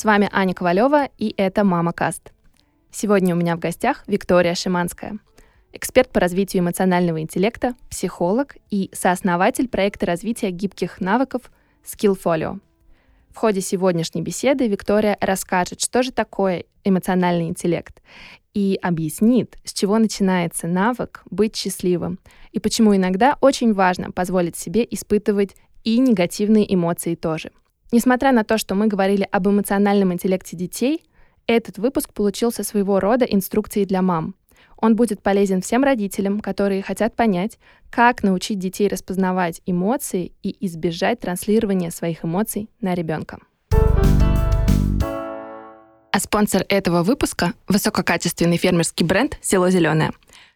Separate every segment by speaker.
Speaker 1: С вами Аня Ковалева, и это «Мама Каст». Сегодня у меня в гостях Виктория Шиманская, эксперт по развитию эмоционального интеллекта, психолог и сооснователь проекта развития гибких навыков Skillfolio. В ходе сегодняшней беседы Виктория расскажет, что же такое эмоциональный интеллект, и объяснит, с чего начинается навык быть счастливым, и почему иногда очень важно позволить себе испытывать и негативные эмоции тоже. Несмотря на то, что мы говорили об эмоциональном интеллекте детей, этот выпуск получился своего рода инструкцией для мам. Он будет полезен всем родителям, которые хотят понять, как научить детей распознавать эмоции и избежать транслирования своих эмоций на ребенка. А спонсор этого выпуска — высококачественный фермерский бренд «Село Зеленое».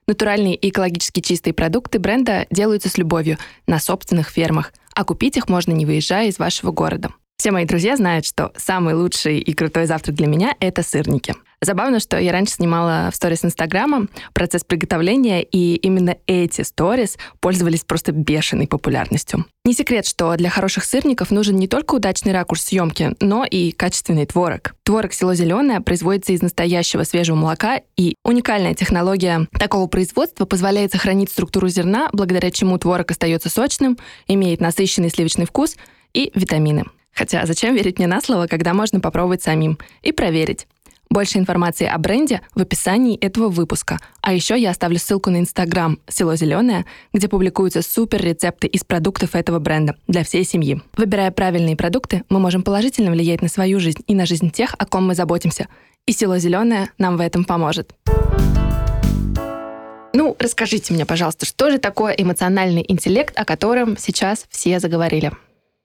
Speaker 1: Натуральные и экологически чистые продукты бренда делаются с любовью на собственных фермах, а купить их можно не выезжая из вашего города. Все мои друзья знают, что самый лучший и крутой завтрак для меня — это сырники. Забавно, что я раньше снимала в сторис Инстаграма процесс приготовления, и именно эти сторис пользовались просто бешеной популярностью. Не секрет, что для хороших сырников нужен не только удачный ракурс съемки, но и качественный творог. Творог село зеленое производится из настоящего свежего молока, и уникальная технология такого производства позволяет сохранить структуру зерна, благодаря чему творог остается сочным, имеет насыщенный сливочный вкус и витамины. Хотя зачем верить мне на слово, когда можно попробовать самим и проверить. Больше информации о бренде в описании этого выпуска. А еще я оставлю ссылку на Инстаграм «Село Зеленое», где публикуются супер рецепты из продуктов этого бренда для всей семьи. Выбирая правильные продукты, мы можем положительно влиять на свою жизнь и на жизнь тех, о ком мы заботимся. И «Село Зеленое» нам в этом поможет. Ну, расскажите мне, пожалуйста, что же такое эмоциональный интеллект, о котором сейчас все заговорили?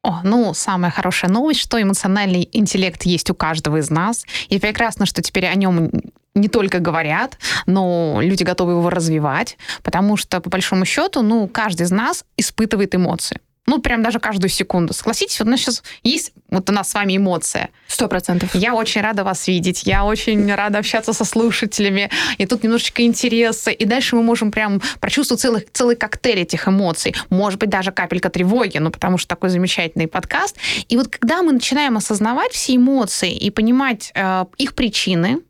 Speaker 2: О, ну, самая хорошая новость, что эмоциональный интеллект есть у каждого из нас. И прекрасно, что теперь о нем не только говорят, но люди готовы его развивать, потому что, по большому счету, ну, каждый из нас испытывает эмоции ну, прям даже каждую секунду. Согласитесь, вот у нас сейчас есть вот у нас с вами эмоция.
Speaker 1: Сто процентов.
Speaker 2: Я очень рада вас видеть, я очень рада общаться со слушателями, и тут немножечко интереса, и дальше мы можем прям прочувствовать целый, целый коктейль этих эмоций, может быть, даже капелька тревоги, ну, потому что такой замечательный подкаст. И вот когда мы начинаем осознавать все эмоции и понимать э, их причины,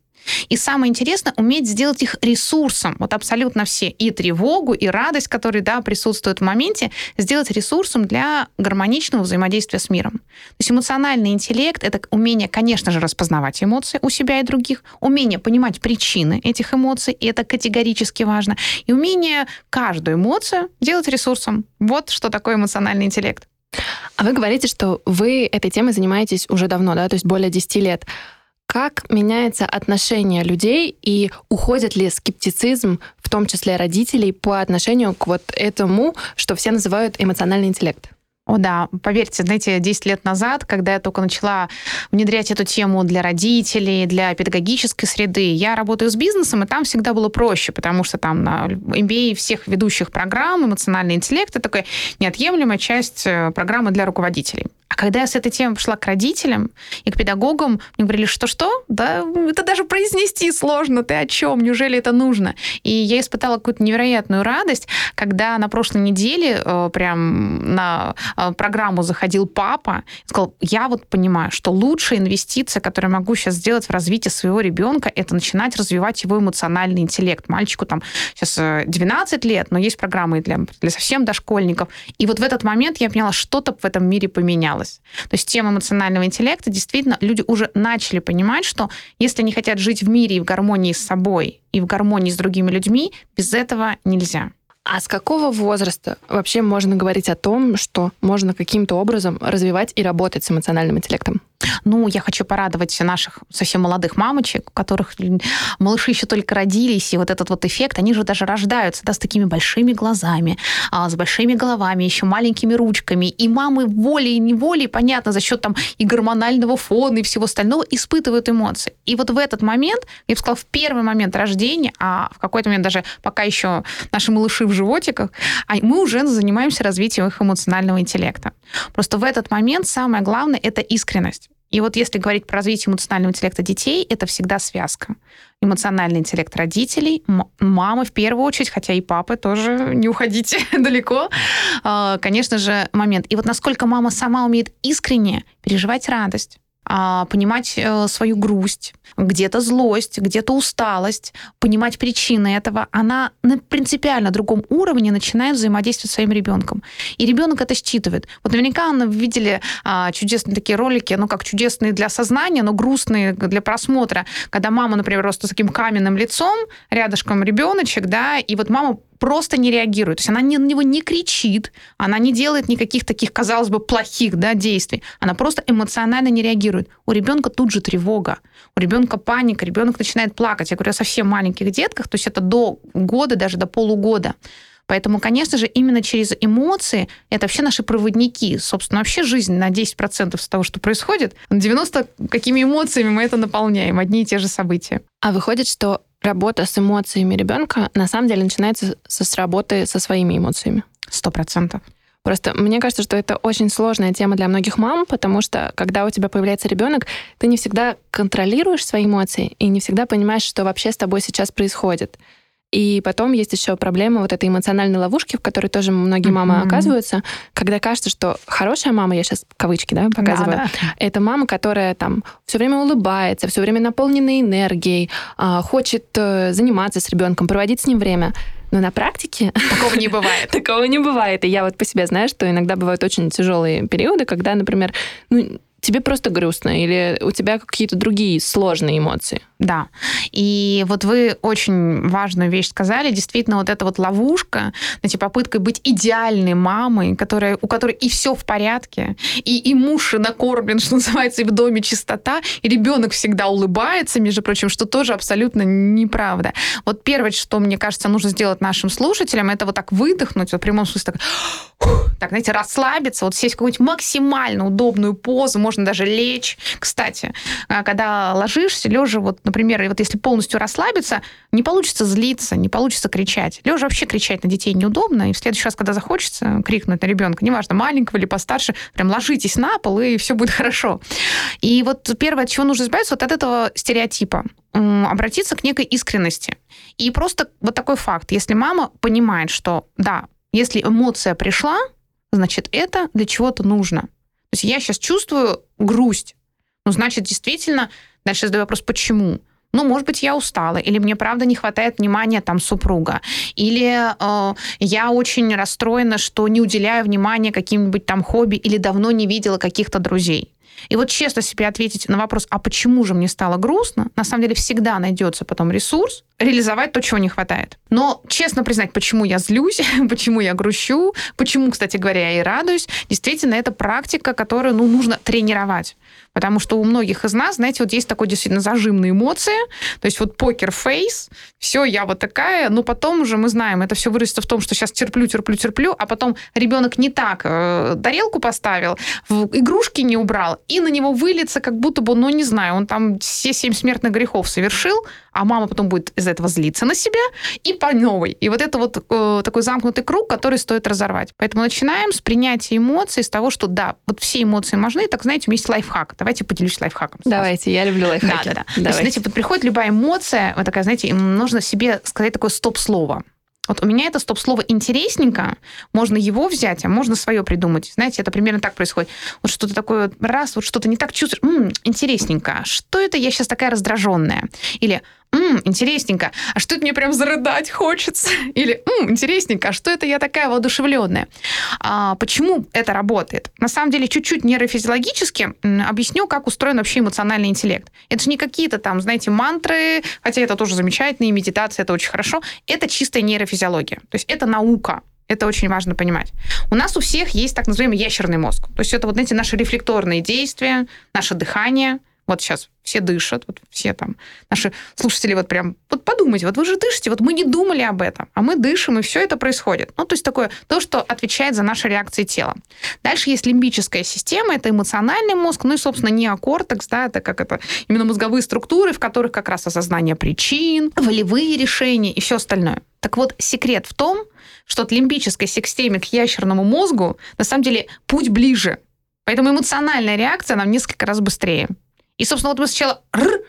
Speaker 2: и самое интересное, уметь сделать их ресурсом. Вот абсолютно все. И тревогу, и радость, которые да, присутствуют в моменте, сделать ресурсом для гармоничного взаимодействия с миром. То есть эмоциональный интеллект — это умение, конечно же, распознавать эмоции у себя и других, умение понимать причины этих эмоций, и это категорически важно, и умение каждую эмоцию делать ресурсом. Вот что такое эмоциональный интеллект.
Speaker 1: А вы говорите, что вы этой темой занимаетесь уже давно, да, то есть более 10 лет. Как меняется отношение людей и уходит ли скептицизм, в том числе родителей, по отношению к вот этому, что все называют эмоциональный интеллект?
Speaker 2: О, да, поверьте, знаете, 10 лет назад, когда я только начала внедрять эту тему для родителей, для педагогической среды, я работаю с бизнесом, и там всегда было проще, потому что там на MBA всех ведущих программ эмоциональный интеллект — это такая неотъемлемая часть э, программы для руководителей. А когда я с этой темой пошла к родителям и к педагогам, мне говорили, что-что? Да это даже произнести сложно. Ты о чем? Неужели это нужно? И я испытала какую-то невероятную радость, когда на прошлой неделе э, прям на э, программу заходил папа сказал, я вот понимаю, что лучшая инвестиция, которую я могу сейчас сделать в развитие своего ребенка, это начинать развивать его эмоциональный интеллект. Мальчику там сейчас 12 э, лет, но есть программы для, для совсем дошкольников. И вот в этот момент я поняла, что-то в этом мире поменялось поменялось. То есть тема эмоционального интеллекта, действительно, люди уже начали понимать, что если они хотят жить в мире и в гармонии с собой, и в гармонии с другими людьми, без этого нельзя.
Speaker 1: А с какого возраста вообще можно говорить о том, что можно каким-то образом развивать и работать с эмоциональным интеллектом?
Speaker 2: Ну, я хочу порадовать наших совсем молодых мамочек, у которых малыши еще только родились, и вот этот вот эффект, они же даже рождаются, да, с такими большими глазами, а, с большими головами, еще маленькими ручками, и мамы волей и неволей, понятно, за счет там и гормонального фона, и всего остального, испытывают эмоции. И вот в этот момент, я бы сказала, в первый момент рождения, а в какой-то момент даже пока еще наши малыши в животиках, а мы уже занимаемся развитием их эмоционального интеллекта. Просто в этот момент самое главное — это искренность. И вот если говорить про развитие эмоционального интеллекта детей, это всегда связка. Эмоциональный интеллект родителей, мамы в первую очередь, хотя и папы тоже, не уходите далеко. А, конечно же, момент. И вот насколько мама сама умеет искренне переживать радость, понимать э, свою грусть, где-то злость, где-то усталость, понимать причины этого, она на принципиально другом уровне начинает взаимодействовать с своим ребенком. И ребенок это считывает. Вот наверняка вы видели а, чудесные такие ролики, ну как чудесные для сознания, но грустные для просмотра, когда мама, например, просто с таким каменным лицом, рядышком ребеночек, да, и вот мама просто не реагирует. То есть она на него не кричит, она не делает никаких таких, казалось бы, плохих да, действий. Она просто эмоционально не реагирует. У ребенка тут же тревога, у ребенка паника, ребенок начинает плакать. Я говорю о совсем маленьких детках, то есть это до года, даже до полугода. Поэтому, конечно же, именно через эмоции это вообще наши проводники. Собственно, вообще жизнь на 10% с того, что происходит, на 90% какими эмоциями мы это наполняем, одни и те же события.
Speaker 1: А выходит, что работа с эмоциями ребенка на самом деле начинается со, с работы со своими эмоциями.
Speaker 2: Сто процентов.
Speaker 1: Просто мне кажется, что это очень сложная тема для многих мам, потому что когда у тебя появляется ребенок, ты не всегда контролируешь свои эмоции и не всегда понимаешь, что вообще с тобой сейчас происходит. И потом есть еще проблема вот этой эмоциональной ловушки, в которой тоже многие мамы mm-hmm. оказываются, когда кажется, что хорошая мама, я сейчас кавычки да, показываю, да, да. это мама, которая там все время улыбается, все время наполнена энергией, а, хочет э, заниматься с ребенком, проводить с ним время. Но на практике...
Speaker 2: Такого не бывает.
Speaker 1: Такого не бывает. И я вот по себе знаю, что иногда бывают очень тяжелые периоды, когда, например, ну, тебе просто грустно или у тебя какие-то другие сложные эмоции.
Speaker 2: Да. И вот вы очень важную вещь сказали. Действительно, вот эта вот ловушка, знаете, попытка быть идеальной мамой, которая, у которой и все в порядке, и, и муж накормлен, что называется, и в доме чистота, и ребенок всегда улыбается, между прочим, что тоже абсолютно неправда. Вот первое, что, мне кажется, нужно сделать нашим слушателям, это вот так выдохнуть, вот в прямом смысле так, так знаете, расслабиться, вот сесть в какую-нибудь максимально удобную позу, можно даже лечь. Кстати, а, когда ложишься, лежа вот например, вот если полностью расслабиться, не получится злиться, не получится кричать. Лежа вообще кричать на детей неудобно, и в следующий раз, когда захочется крикнуть на ребенка, неважно, маленького или постарше, прям ложитесь на пол, и все будет хорошо. И вот первое, от чего нужно избавиться, вот от этого стереотипа обратиться к некой искренности. И просто вот такой факт. Если мама понимает, что да, если эмоция пришла, значит, это для чего-то нужно. То есть я сейчас чувствую грусть. Ну, значит, действительно, Дальше задаю вопрос, почему? ну, может быть, я устала, или мне правда не хватает внимания там супруга, или э, я очень расстроена, что не уделяю внимания каким-нибудь там хобби, или давно не видела каких-то друзей. И вот честно себе ответить на вопрос, а почему же мне стало грустно, на самом деле всегда найдется потом ресурс реализовать то, чего не хватает. Но честно признать, почему я злюсь, почему я грущу, почему, кстати говоря, я и радуюсь, действительно, это практика, которую ну, нужно тренировать. Потому что у многих из нас, знаете, вот есть такой действительно зажимные эмоции, то есть вот покер-фейс, все, я вот такая, но потом уже мы знаем, это все вырастет в том, что сейчас терплю, терплю, терплю, а потом ребенок не так э, тарелку поставил, игрушки не убрал, и на него выльется, как будто бы, ну, не знаю, он там все семь смертных грехов совершил, а мама потом будет из этого злиться на себя и по новой. И вот это вот э, такой замкнутый круг, который стоит разорвать. Поэтому начинаем с принятия эмоций, с того, что да, вот все эмоции важны. Так, знаете, у меня есть лайфхак. Давайте поделюсь лайфхаком.
Speaker 1: Давайте, я люблю лайфхаки.
Speaker 2: Да, да, да. То есть, знаете, вот приходит любая эмоция, вот такая, знаете, нужно себе сказать такое стоп-слово. Вот у меня это стоп-слово интересненько, можно его взять, а можно свое придумать. Знаете, это примерно так происходит. Вот что-то такое, раз, вот что-то не так чувствуешь, м-м, интересненько, что это я сейчас такая раздраженная? Или М, интересненько, а что это мне прям зарыдать хочется? Или М, интересненько, а что это я такая воодушевленная? А, почему это работает? На самом деле, чуть-чуть нейрофизиологически объясню, как устроен вообще эмоциональный интеллект. Это же не какие-то там, знаете, мантры, хотя это тоже замечательно, и медитация это очень хорошо. Это чистая нейрофизиология. То есть это наука. Это очень важно понимать. У нас у всех есть так называемый ящерный мозг. То есть это вот, знаете, наши рефлекторные действия, наше дыхание – вот сейчас все дышат, вот все там, наши слушатели вот прям, вот подумайте, вот вы же дышите, вот мы не думали об этом, а мы дышим, и все это происходит. Ну, то есть такое, то, что отвечает за наши реакции тела. Дальше есть лимбическая система, это эмоциональный мозг, ну и, собственно, неокортекс, да, это как это, именно мозговые структуры, в которых как раз осознание причин, волевые решения и все остальное. Так вот, секрет в том, что от лимбической системы к ящерному мозгу на самом деле путь ближе. Поэтому эмоциональная реакция нам несколько раз быстрее. И, собственно, вот мы сначала р,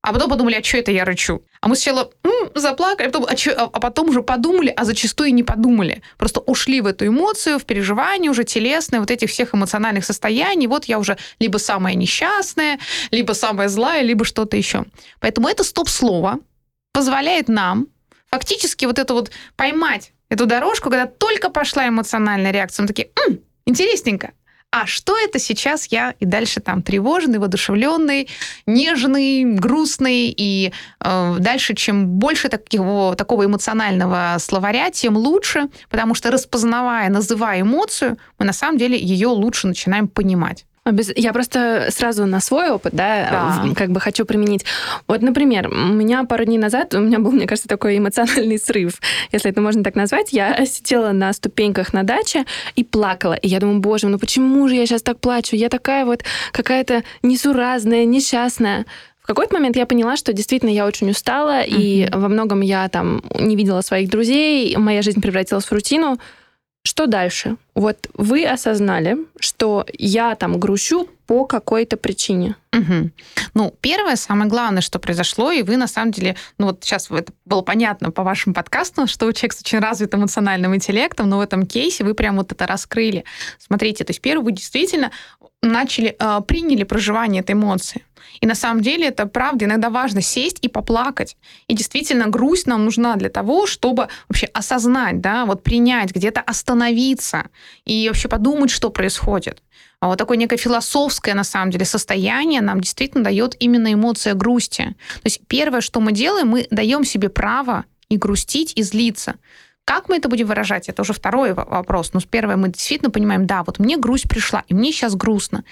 Speaker 2: а потом подумали, а что это я рычу? А мы сначала м, заплакали, а потом, а, чё, а потом уже подумали, а зачастую не подумали. Просто ушли в эту эмоцию, в переживание уже телесное, вот этих всех эмоциональных состояний. Вот я уже либо самая несчастная, либо самая злая, либо что-то еще. Поэтому это стоп-слово позволяет нам фактически вот это вот поймать эту дорожку, когда только пошла эмоциональная реакция, мы такие, М, интересненько, а что это сейчас я и дальше там тревожный, воодушевленный, нежный, грустный, и э, дальше чем больше такого, такого эмоционального словаря, тем лучше, потому что распознавая, называя эмоцию, мы на самом деле ее лучше начинаем понимать.
Speaker 1: Я просто сразу на свой опыт, да, да, как бы хочу применить. Вот, например, у меня пару дней назад, у меня был, мне кажется, такой эмоциональный срыв, если это можно так назвать. Я сидела на ступеньках на даче и плакала. И я думаю, боже, ну почему же я сейчас так плачу? Я такая вот какая-то несуразная, несчастная. В какой-то момент я поняла, что действительно я очень устала, uh-huh. и во многом я там не видела своих друзей, моя жизнь превратилась в рутину. Что дальше? Вот вы осознали, что я там грущу по какой-то причине.
Speaker 2: Угу. Ну, первое, самое главное, что произошло, и вы на самом деле, ну вот сейчас это было понятно по вашим подкастам, что вы человек с очень развитым эмоциональным интеллектом, но в этом кейсе вы прям вот это раскрыли. Смотрите, то есть первое, вы действительно начали, э, приняли проживание этой эмоции. И на самом деле это правда. Иногда важно сесть и поплакать. И действительно грусть нам нужна для того, чтобы вообще осознать, да, вот принять, где-то остановиться и вообще подумать, что происходит. А вот такое некое философское, на самом деле, состояние нам действительно дает именно эмоция грусти. То есть первое, что мы делаем, мы даем себе право и грустить, и злиться. Как мы это будем выражать, это уже второй вопрос. Но с первое мы действительно понимаем, да, вот мне грусть пришла, и мне сейчас грустно.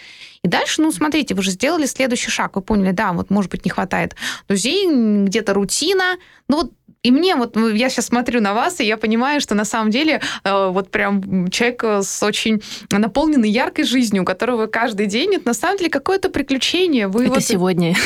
Speaker 2: И дальше, ну, смотрите, вы же сделали следующий шаг, вы поняли, да, вот, может быть, не хватает друзей, где-то рутина, ну, вот и мне вот, ну, я сейчас смотрю на вас, и я понимаю, что на самом деле э, вот прям человек с очень наполненной яркой жизнью, у которого каждый день это на самом деле какое-то приключение.
Speaker 1: Вы это вот... сегодня.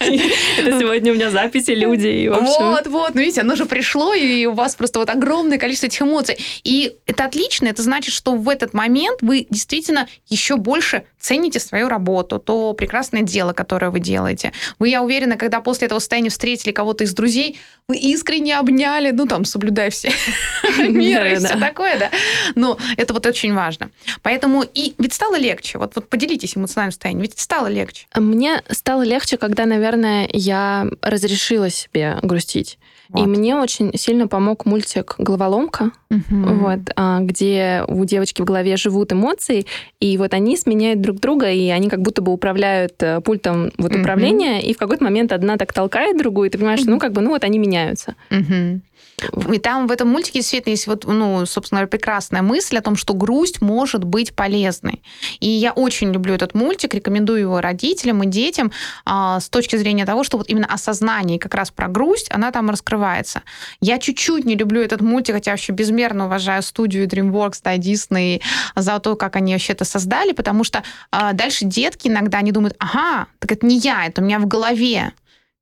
Speaker 1: Это сегодня у меня записи, люди.
Speaker 2: Вот, вот, ну видите, оно же пришло, и у вас просто вот огромное количество этих эмоций. И это отлично, это значит, что в этот момент вы действительно еще больше цените свою работу, то прекрасное дело, которое вы делаете. Вы, я уверена, когда после этого состояния встретили кого-то из друзей, вы искренне обняли, ну, там, соблюдая все меры и все такое, да. Но это вот очень важно. Поэтому и ведь стало легче. Вот, вот поделитесь эмоциональным состоянием. Ведь стало легче.
Speaker 1: Мне стало легче, когда, наверное, я разрешила себе грустить. Вот. И мне очень сильно помог мультик «Головоломка», угу. вот, а, где у девочки в голове живут эмоции, и вот они сменяют друг друга, и они как будто бы управляют э, пультом вот, угу. управления, и в какой-то момент одна так толкает другую, и ты понимаешь, угу. ну, как бы, ну, вот они меняются.
Speaker 2: Угу. И там в этом мультике действительно есть вот, ну, собственно, прекрасная мысль о том, что грусть может быть полезной. И я очень люблю этот мультик, рекомендую его родителям и детям а, с точки зрения того, что вот именно осознание как раз про грусть, она там раскрывается. Я чуть-чуть не люблю этот мультик, хотя вообще безмерно уважаю студию DreamWorks, да, Disney за то, как они вообще это создали, потому что а, дальше детки иногда они думают, ага, так это не я, это у меня в голове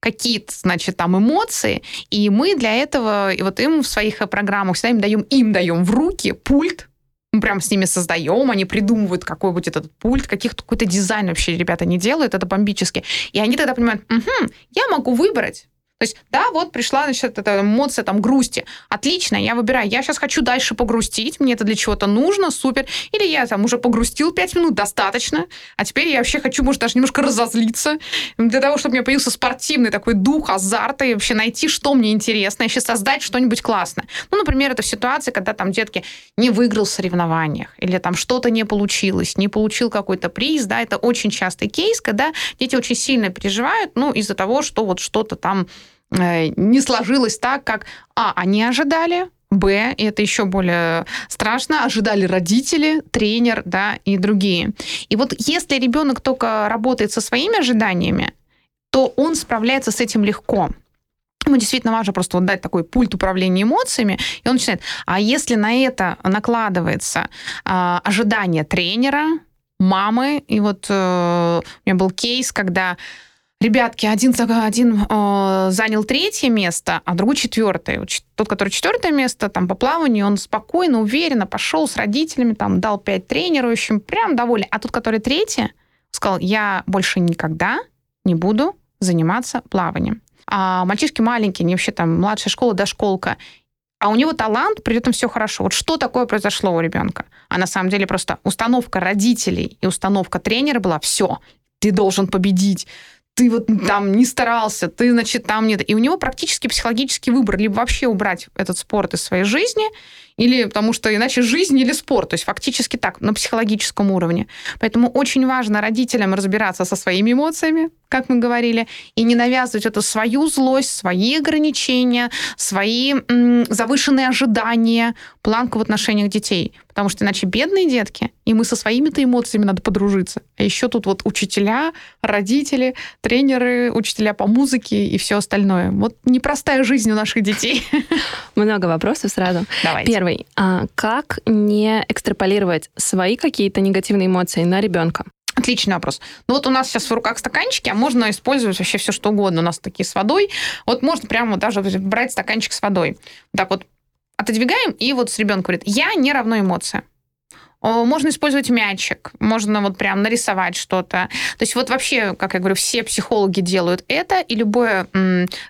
Speaker 2: какие-то, значит, там эмоции, и мы для этого, и вот им в своих программах всегда им даем, им даем в руки пульт, мы прям с ними создаем, они придумывают, какой будет этот пульт, каких-то какой-то дизайн вообще ребята не делают, это бомбически. И они тогда понимают, угу, я могу выбрать то есть, да, вот пришла, значит, эта эмоция там грусти. Отлично, я выбираю. Я сейчас хочу дальше погрустить, мне это для чего-то нужно, супер. Или я там уже погрустил 5 минут, достаточно. А теперь я вообще хочу, может, даже немножко разозлиться. Для того, чтобы у меня появился спортивный такой дух, азарта, и вообще найти, что мне интересно, и вообще создать что-нибудь классное. Ну, например, это в ситуации, когда там детки не выиграл в соревнованиях, или там что-то не получилось, не получил какой-то приз, да, это очень частый кейс, когда дети очень сильно переживают, ну, из-за того, что вот что-то там не сложилось так, как А, они ожидали, Б, и это еще более страшно, ожидали родители, тренер, да, и другие. И вот если ребенок только работает со своими ожиданиями, то он справляется с этим легко. Ему действительно важно просто вот дать такой пульт управления эмоциями, и он начинает. А если на это накладывается э, ожидание тренера, мамы, и вот э, у меня был кейс, когда Ребятки, один, один э, занял третье место, а другой четвертое. Тот, который четвертое место, там по плаванию, он спокойно, уверенно пошел с родителями, там дал пять общем, прям довольный. А тот, который третье, сказал, я больше никогда не буду заниматься плаванием. А мальчишки маленькие, они вообще там младшая школа, дошколка, а у него талант, при этом все хорошо. Вот что такое произошло у ребенка? А на самом деле просто установка родителей и установка тренера была все, ты должен победить, ты вот там не старался, ты, значит, там нет. И у него практически психологический выбор. Либо вообще убрать этот спорт из своей жизни, или потому что иначе жизнь или спорт. То есть фактически так, на психологическом уровне. Поэтому очень важно родителям разбираться со своими эмоциями, как мы говорили, и не навязывать эту свою злость, свои ограничения, свои м, завышенные ожидания, планку в отношениях детей. Потому что иначе бедные детки, и мы со своими-то эмоциями надо подружиться. А еще тут вот учителя, родители, тренеры, учителя по музыке и все остальное. Вот непростая жизнь у наших детей.
Speaker 1: Много вопросов сразу.
Speaker 2: Давайте.
Speaker 1: Первый. А как не экстраполировать свои какие-то негативные эмоции на ребенка?
Speaker 2: Отличный вопрос. Ну вот у нас сейчас в руках стаканчики, а можно использовать вообще все что угодно. У нас такие с водой. Вот можно прямо даже брать стаканчик с водой. Так вот отодвигаем, и вот с ребенком говорит, я не равно эмоция. Можно использовать мячик, можно вот прям нарисовать что-то. То есть вот вообще, как я говорю, все психологи делают это, и любое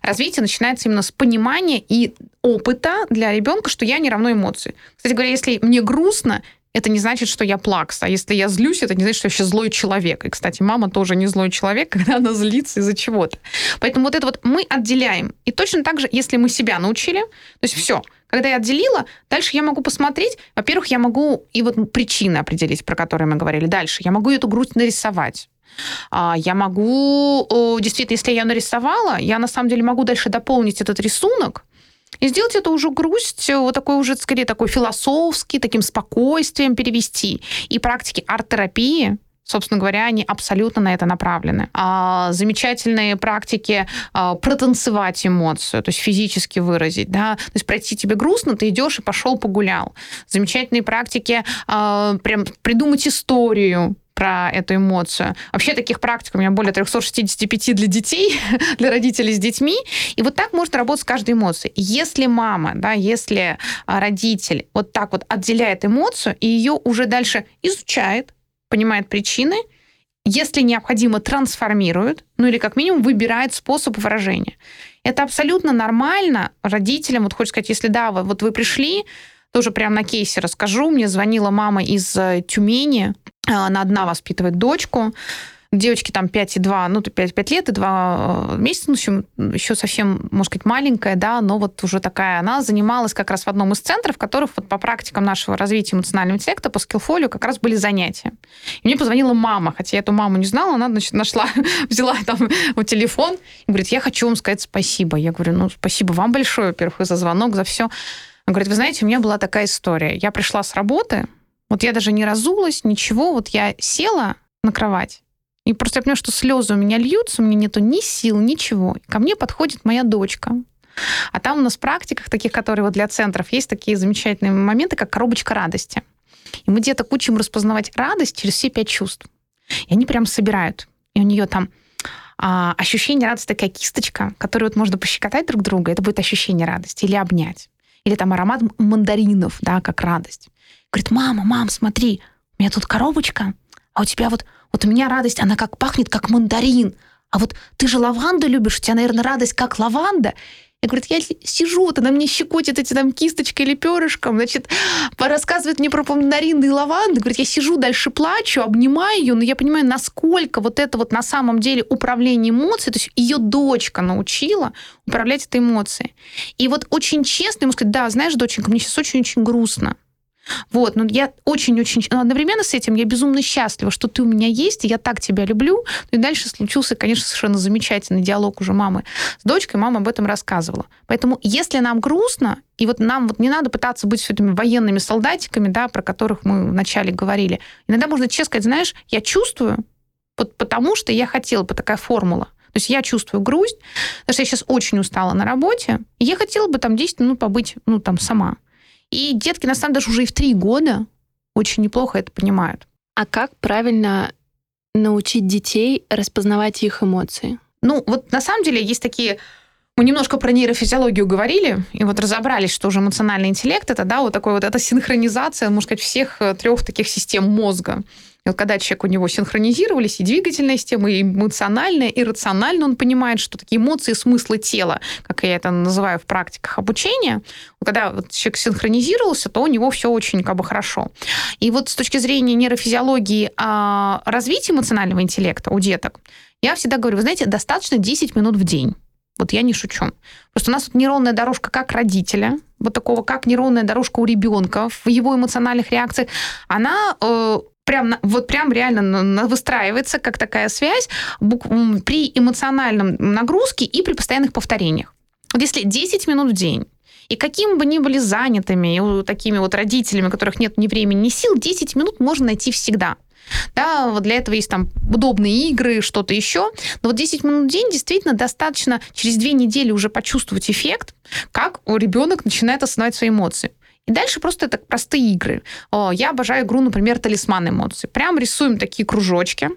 Speaker 2: развитие начинается именно с понимания и опыта для ребенка, что я не равно эмоции. Кстати говоря, если мне грустно, это не значит, что я плакс. А если я злюсь, это не значит, что я вообще злой человек. И, кстати, мама тоже не злой человек, когда она злится из-за чего-то. Поэтому вот это вот мы отделяем. И точно так же, если мы себя научили, то есть все, когда я отделила, дальше я могу посмотреть. Во-первых, я могу и вот причины определить, про которые мы говорили дальше. Я могу эту грусть нарисовать. А, я могу, действительно, если я нарисовала, я на самом деле могу дальше дополнить этот рисунок, и сделать это уже грусть, вот такой уже, скорее, такой философский, таким спокойствием перевести. И практики арт-терапии, собственно говоря, они абсолютно на это направлены. А, замечательные практики а, протанцевать эмоцию, то есть физически выразить, да, то есть пройти тебе грустно, ты идешь и пошел погулял. Замечательные практики а, прям придумать историю, про эту эмоцию. Вообще таких практик у меня более 365 для детей, для родителей с детьми. И вот так можно работать с каждой эмоцией. Если мама, да, если а, родитель вот так вот отделяет эмоцию и ее уже дальше изучает, понимает причины, если необходимо, трансформирует, ну или как минимум выбирает способ выражения. Это абсолютно нормально родителям. Вот хочется сказать, если да, вот вы пришли, тоже прям на кейсе расскажу. Мне звонила мама из э, Тюмени, она одна воспитывает дочку. Девочке там 5 и 2, ну, 5, 5 лет и 2 э, месяца, ну, в общем, еще совсем, может быть, маленькая, да, но вот уже такая. Она занималась как раз в одном из центров, в которых вот по практикам нашего развития эмоционального интеллекта, по скиллфолио как раз были занятия. И мне позвонила мама, хотя я эту маму не знала, она, значит, нашла, взяла там вот телефон и говорит, я хочу вам сказать спасибо. Я говорю, ну, спасибо вам большое, во-первых, за звонок, за все. Она говорит, вы знаете, у меня была такая история. Я пришла с работы, вот я даже не разулась, ничего, вот я села на кровать, и просто я понимаю, что слезы у меня льются, у меня нету ни сил, ничего. И ко мне подходит моя дочка. А там у нас в практиках, таких, которые вот для центров, есть такие замечательные моменты, как коробочка радости. И мы деток учим распознавать радость через все пять чувств. И они прям собирают. И у нее там а, ощущение радости, такая кисточка, которую вот можно пощекотать друг друга, это будет ощущение радости, или обнять. Или там аромат мандаринов, да, как радость. Говорит, мама, мам, смотри, у меня тут коробочка, а у тебя вот, вот у меня радость, она как пахнет, как мандарин. А вот ты же лаванду любишь, у тебя, наверное, радость как лаванда. Я говорю, я сижу, вот она мне щекотит эти там кисточкой или перышком, значит, рассказывает мне про мандарины и лаванды. Говорит, я сижу, дальше плачу, обнимаю ее, но я понимаю, насколько вот это вот на самом деле управление эмоцией, то есть ее дочка научила управлять этой эмоцией. И вот очень честно ему сказать, да, знаешь, доченька, мне сейчас очень-очень грустно. Вот, но я очень-очень... Одновременно с этим я безумно счастлива, что ты у меня есть, и я так тебя люблю. Ну и дальше случился, конечно, совершенно замечательный диалог уже мамы с дочкой, мама об этом рассказывала. Поэтому если нам грустно, и вот нам вот не надо пытаться быть этими военными солдатиками, да, про которых мы вначале говорили. Иногда можно честно сказать, знаешь, я чувствую, вот потому что я хотела бы такая формула. То есть я чувствую грусть, потому что я сейчас очень устала на работе, и я хотела бы там 10 минут побыть, ну, там, сама. И детки, на самом деле, даже уже и в три года очень неплохо это понимают.
Speaker 1: А как правильно научить детей распознавать их эмоции?
Speaker 2: Ну, вот на самом деле есть такие мы немножко про нейрофизиологию говорили, и вот разобрались, что уже эмоциональный интеллект это, да, вот такой вот, это синхронизация, можно сказать, всех э, трех таких систем мозга. И вот когда человек у него синхронизировались и двигательная система, и эмоциональная, и рационально, он понимает, что такие эмоции, смыслы тела, как я это называю в практиках обучения, когда вот человек синхронизировался, то у него все очень как бы хорошо. И вот с точки зрения нейрофизиологии а, развития эмоционального интеллекта у деток, я всегда говорю, вы знаете, достаточно 10 минут в день. Вот я не шучу. Просто у нас вот нейронная дорожка как родителя, вот такого, как нейронная дорожка у ребенка в его эмоциональных реакциях, она э, прям, вот прям реально выстраивается как такая связь при эмоциональном нагрузке и при постоянных повторениях. Вот если 10 минут в день и каким бы ни были занятыми, и такими вот родителями, у которых нет ни времени, ни сил, 10 минут можно найти всегда. Да, вот для этого есть там удобные игры, что-то еще. Но вот 10 минут в день действительно достаточно через две недели уже почувствовать эффект, как ребенок начинает осознавать свои эмоции. И дальше просто это простые игры. Я обожаю игру, например, «Талисман эмоций». Прям рисуем такие кружочки,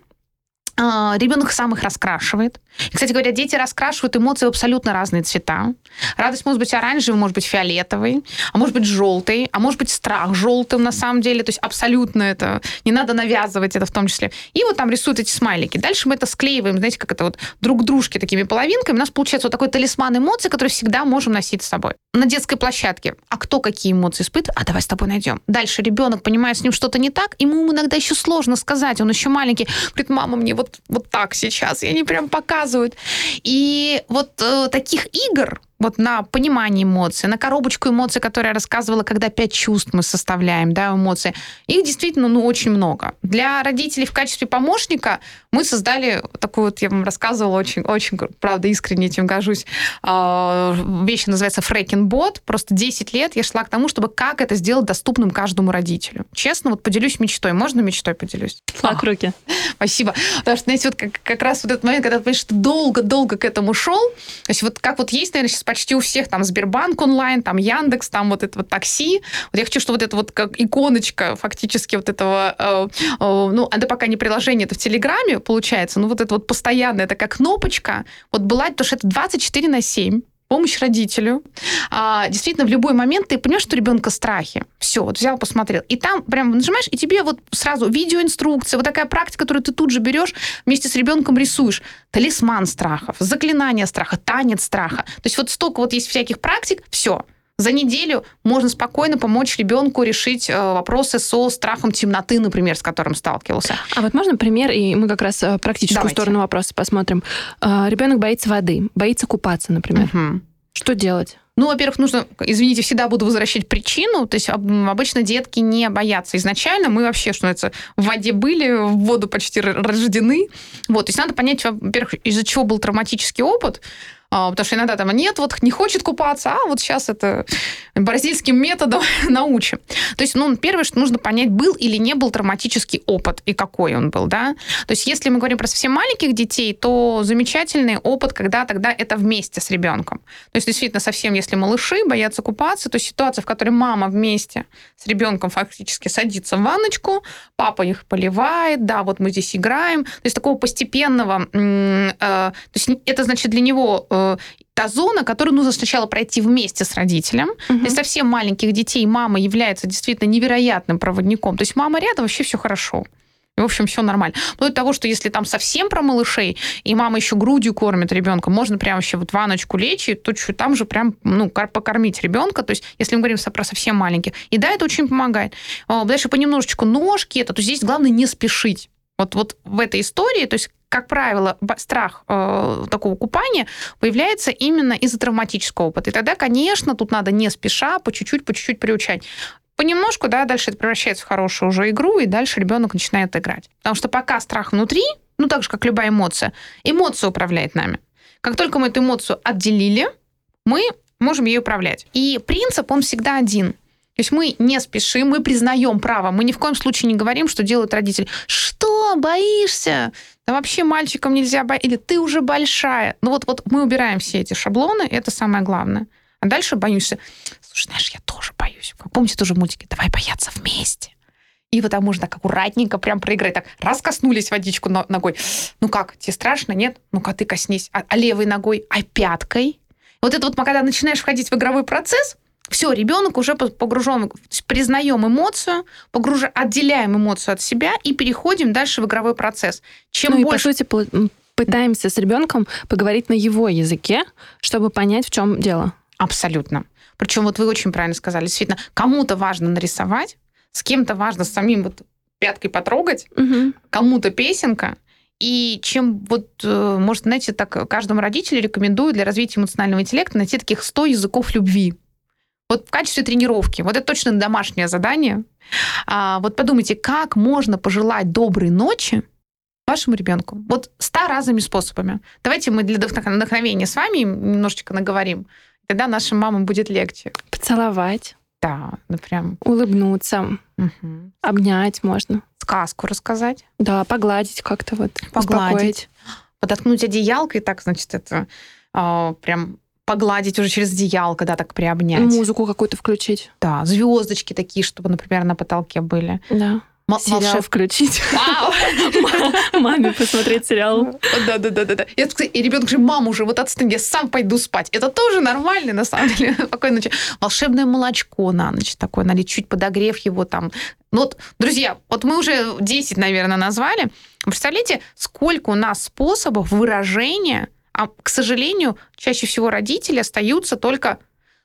Speaker 2: ребенок сам их раскрашивает. И, кстати говоря, дети раскрашивают эмоции в абсолютно разные цвета. Радость может быть оранжевой, может быть фиолетовой, а может быть желтой, а может быть страх желтым на самом деле. То есть абсолютно это не надо навязывать это в том числе. И вот там рисуют эти смайлики. Дальше мы это склеиваем, знаете, как это вот друг дружки такими половинками. У нас получается вот такой талисман эмоций, который всегда можем носить с собой. На детской площадке. А кто какие эмоции испытывает? А давай с тобой найдем. Дальше ребенок понимает, с ним что-то не так, ему иногда еще сложно сказать. Он еще маленький. Говорит, мама, мне вот вот, вот так сейчас, и они прям показывают. И вот э, таких игр, вот на понимание эмоций, на коробочку эмоций, которую я рассказывала, когда пять чувств мы составляем, да, эмоции, их действительно, ну, очень много. Для родителей в качестве помощника мы создали такую вот, я вам рассказывала, очень, очень, правда, искренне этим горжусь, а, вещь называется фрекинг-бот. Просто 10 лет я шла к тому, чтобы как это сделать доступным каждому родителю. Честно, вот поделюсь мечтой. Можно мечтой поделюсь?
Speaker 1: Флаг руки.
Speaker 2: Спасибо. Потому что, знаете, вот как, как раз вот этот момент, когда ты понимаешь, что долго-долго к этому шел, то есть вот как вот есть, наверное, сейчас почти у всех там Сбербанк онлайн, там Яндекс, там вот это вот такси. Вот я хочу, чтобы вот это вот как иконочка фактически вот этого, э, э, ну, это пока не приложение, это в Телеграме получается, ну вот это вот постоянная такая кнопочка, вот была, потому что это 24 на 7, помощь родителю. А, действительно, в любой момент ты понимаешь, что у ребенка страхи. Все, вот взял, посмотрел. И там прям нажимаешь, и тебе вот сразу видеоинструкция, вот такая практика, которую ты тут же берешь, вместе с ребенком рисуешь. Талисман страхов, заклинание страха, танец страха. То есть вот столько вот есть всяких практик, все. За неделю можно спокойно помочь ребенку решить э, вопросы со страхом темноты, например, с которым сталкивался.
Speaker 1: А вот можно пример, и мы как раз э, практическую Давайте. сторону вопроса посмотрим. Э, ребенок боится воды, боится купаться, например. Угу. Что делать?
Speaker 2: Ну, во-первых, нужно, извините, всегда буду возвращать причину. То есть обычно детки не боятся изначально. Мы вообще, что это, в воде были, в воду почти рождены. Вот, то есть надо понять, во-первых, из-за чего был травматический опыт. А, потому что иногда там нет, вот не хочет купаться, а вот сейчас это бразильским методом научим. То есть, ну, первое, что нужно понять, был или не был травматический опыт и какой он был, да. То есть, если мы говорим про совсем маленьких детей, то замечательный опыт, когда тогда это вместе с ребенком. То есть, действительно, совсем если малыши боятся купаться, то ситуация, в которой мама вместе с ребенком фактически садится в ванночку, папа их поливает, да, вот мы здесь играем. То есть, такого постепенного, э, то есть, это значит для него Э, та зона, которую нужно сначала пройти вместе с родителем. Угу. Для совсем маленьких детей мама является действительно невероятным проводником. То есть мама рядом, вообще все хорошо. в общем, все нормально. Вплоть до того, что если там совсем про малышей, и мама еще грудью кормит ребенка, можно прямо вообще вот ваночку лечь, и тут там же прям, ну, покормить ребенка. То есть, если мы говорим про совсем маленьких. И да, это очень помогает. Дальше понемножечку ножки, это, то здесь главное не спешить. Вот, вот в этой истории, то есть как правило, страх э, такого купания появляется именно из-за травматического опыта. И тогда, конечно, тут надо не спеша, по чуть-чуть, по чуть-чуть приучать. Понемножку, да, дальше это превращается в хорошую уже игру, и дальше ребенок начинает играть. Потому что пока страх внутри, ну так же, как любая эмоция, эмоция управляет нами. Как только мы эту эмоцию отделили, мы можем ей управлять. И принцип, он всегда один – то есть мы не спешим, мы признаем право. Мы ни в коем случае не говорим, что делают родители. Что, боишься? Да вообще мальчикам нельзя бояться. Или ты уже большая. Ну вот, вот мы убираем все эти шаблоны, это самое главное. А дальше боишься. Слушай, знаешь, я тоже боюсь. Помните тоже в мультике? Давай бояться вместе. И вот там можно так аккуратненько прям проиграть. Так, раз коснулись водичку ногой. Ну как, тебе страшно? Нет? Ну-ка ты коснись. А, а левой ногой? А пяткой? Вот это вот, когда начинаешь входить в игровой процесс, Все, ребенок уже погружен, признаем эмоцию, погруж... отделяем эмоцию от себя и переходим дальше в игровой процесс.
Speaker 1: Чем ну больше... и, по сути, пытаемся с ребенком поговорить на его языке, чтобы понять, в чем дело.
Speaker 2: Абсолютно. Причем вот вы очень правильно сказали, действительно, кому-то важно нарисовать, с кем-то важно самим вот пяткой потрогать, угу. кому-то песенка, и чем вот, э, может, знаете, так каждому родителю рекомендую для развития эмоционального интеллекта найти таких 100 языков любви. Вот в качестве тренировки. Вот это точно домашнее задание. А, вот подумайте, как можно пожелать доброй ночи вашему ребенку. Вот ста разными способами. Давайте мы для вдохновения с вами немножечко наговорим. Тогда нашим мамам будет легче.
Speaker 1: Поцеловать.
Speaker 2: Да, ну прям.
Speaker 1: Улыбнуться. Угу. Обнять можно.
Speaker 2: Сказку рассказать.
Speaker 1: Да, погладить как-то вот.
Speaker 2: Погладить. Успокоить. Подоткнуть одеялкой, так, значит, это э, прям погладить уже через одеялко, да, так приобнять.
Speaker 1: Музыку какую-то включить.
Speaker 2: Да, звездочки такие, чтобы, например, на потолке были.
Speaker 1: Да. М- сериал волшеб... включить. Маме посмотреть сериал.
Speaker 2: Да, да, да, да, да. И ребенок говорит, мама уже вот отстань, я сам пойду спать. Это тоже нормально, на самом деле. Спокойной ночи. Волшебное молочко на ночь такое, налить, чуть подогрев его там. Ну вот, друзья, вот мы уже 10, наверное, назвали. Представляете, сколько у нас способов выражения, а, к сожалению, чаще всего родители остаются только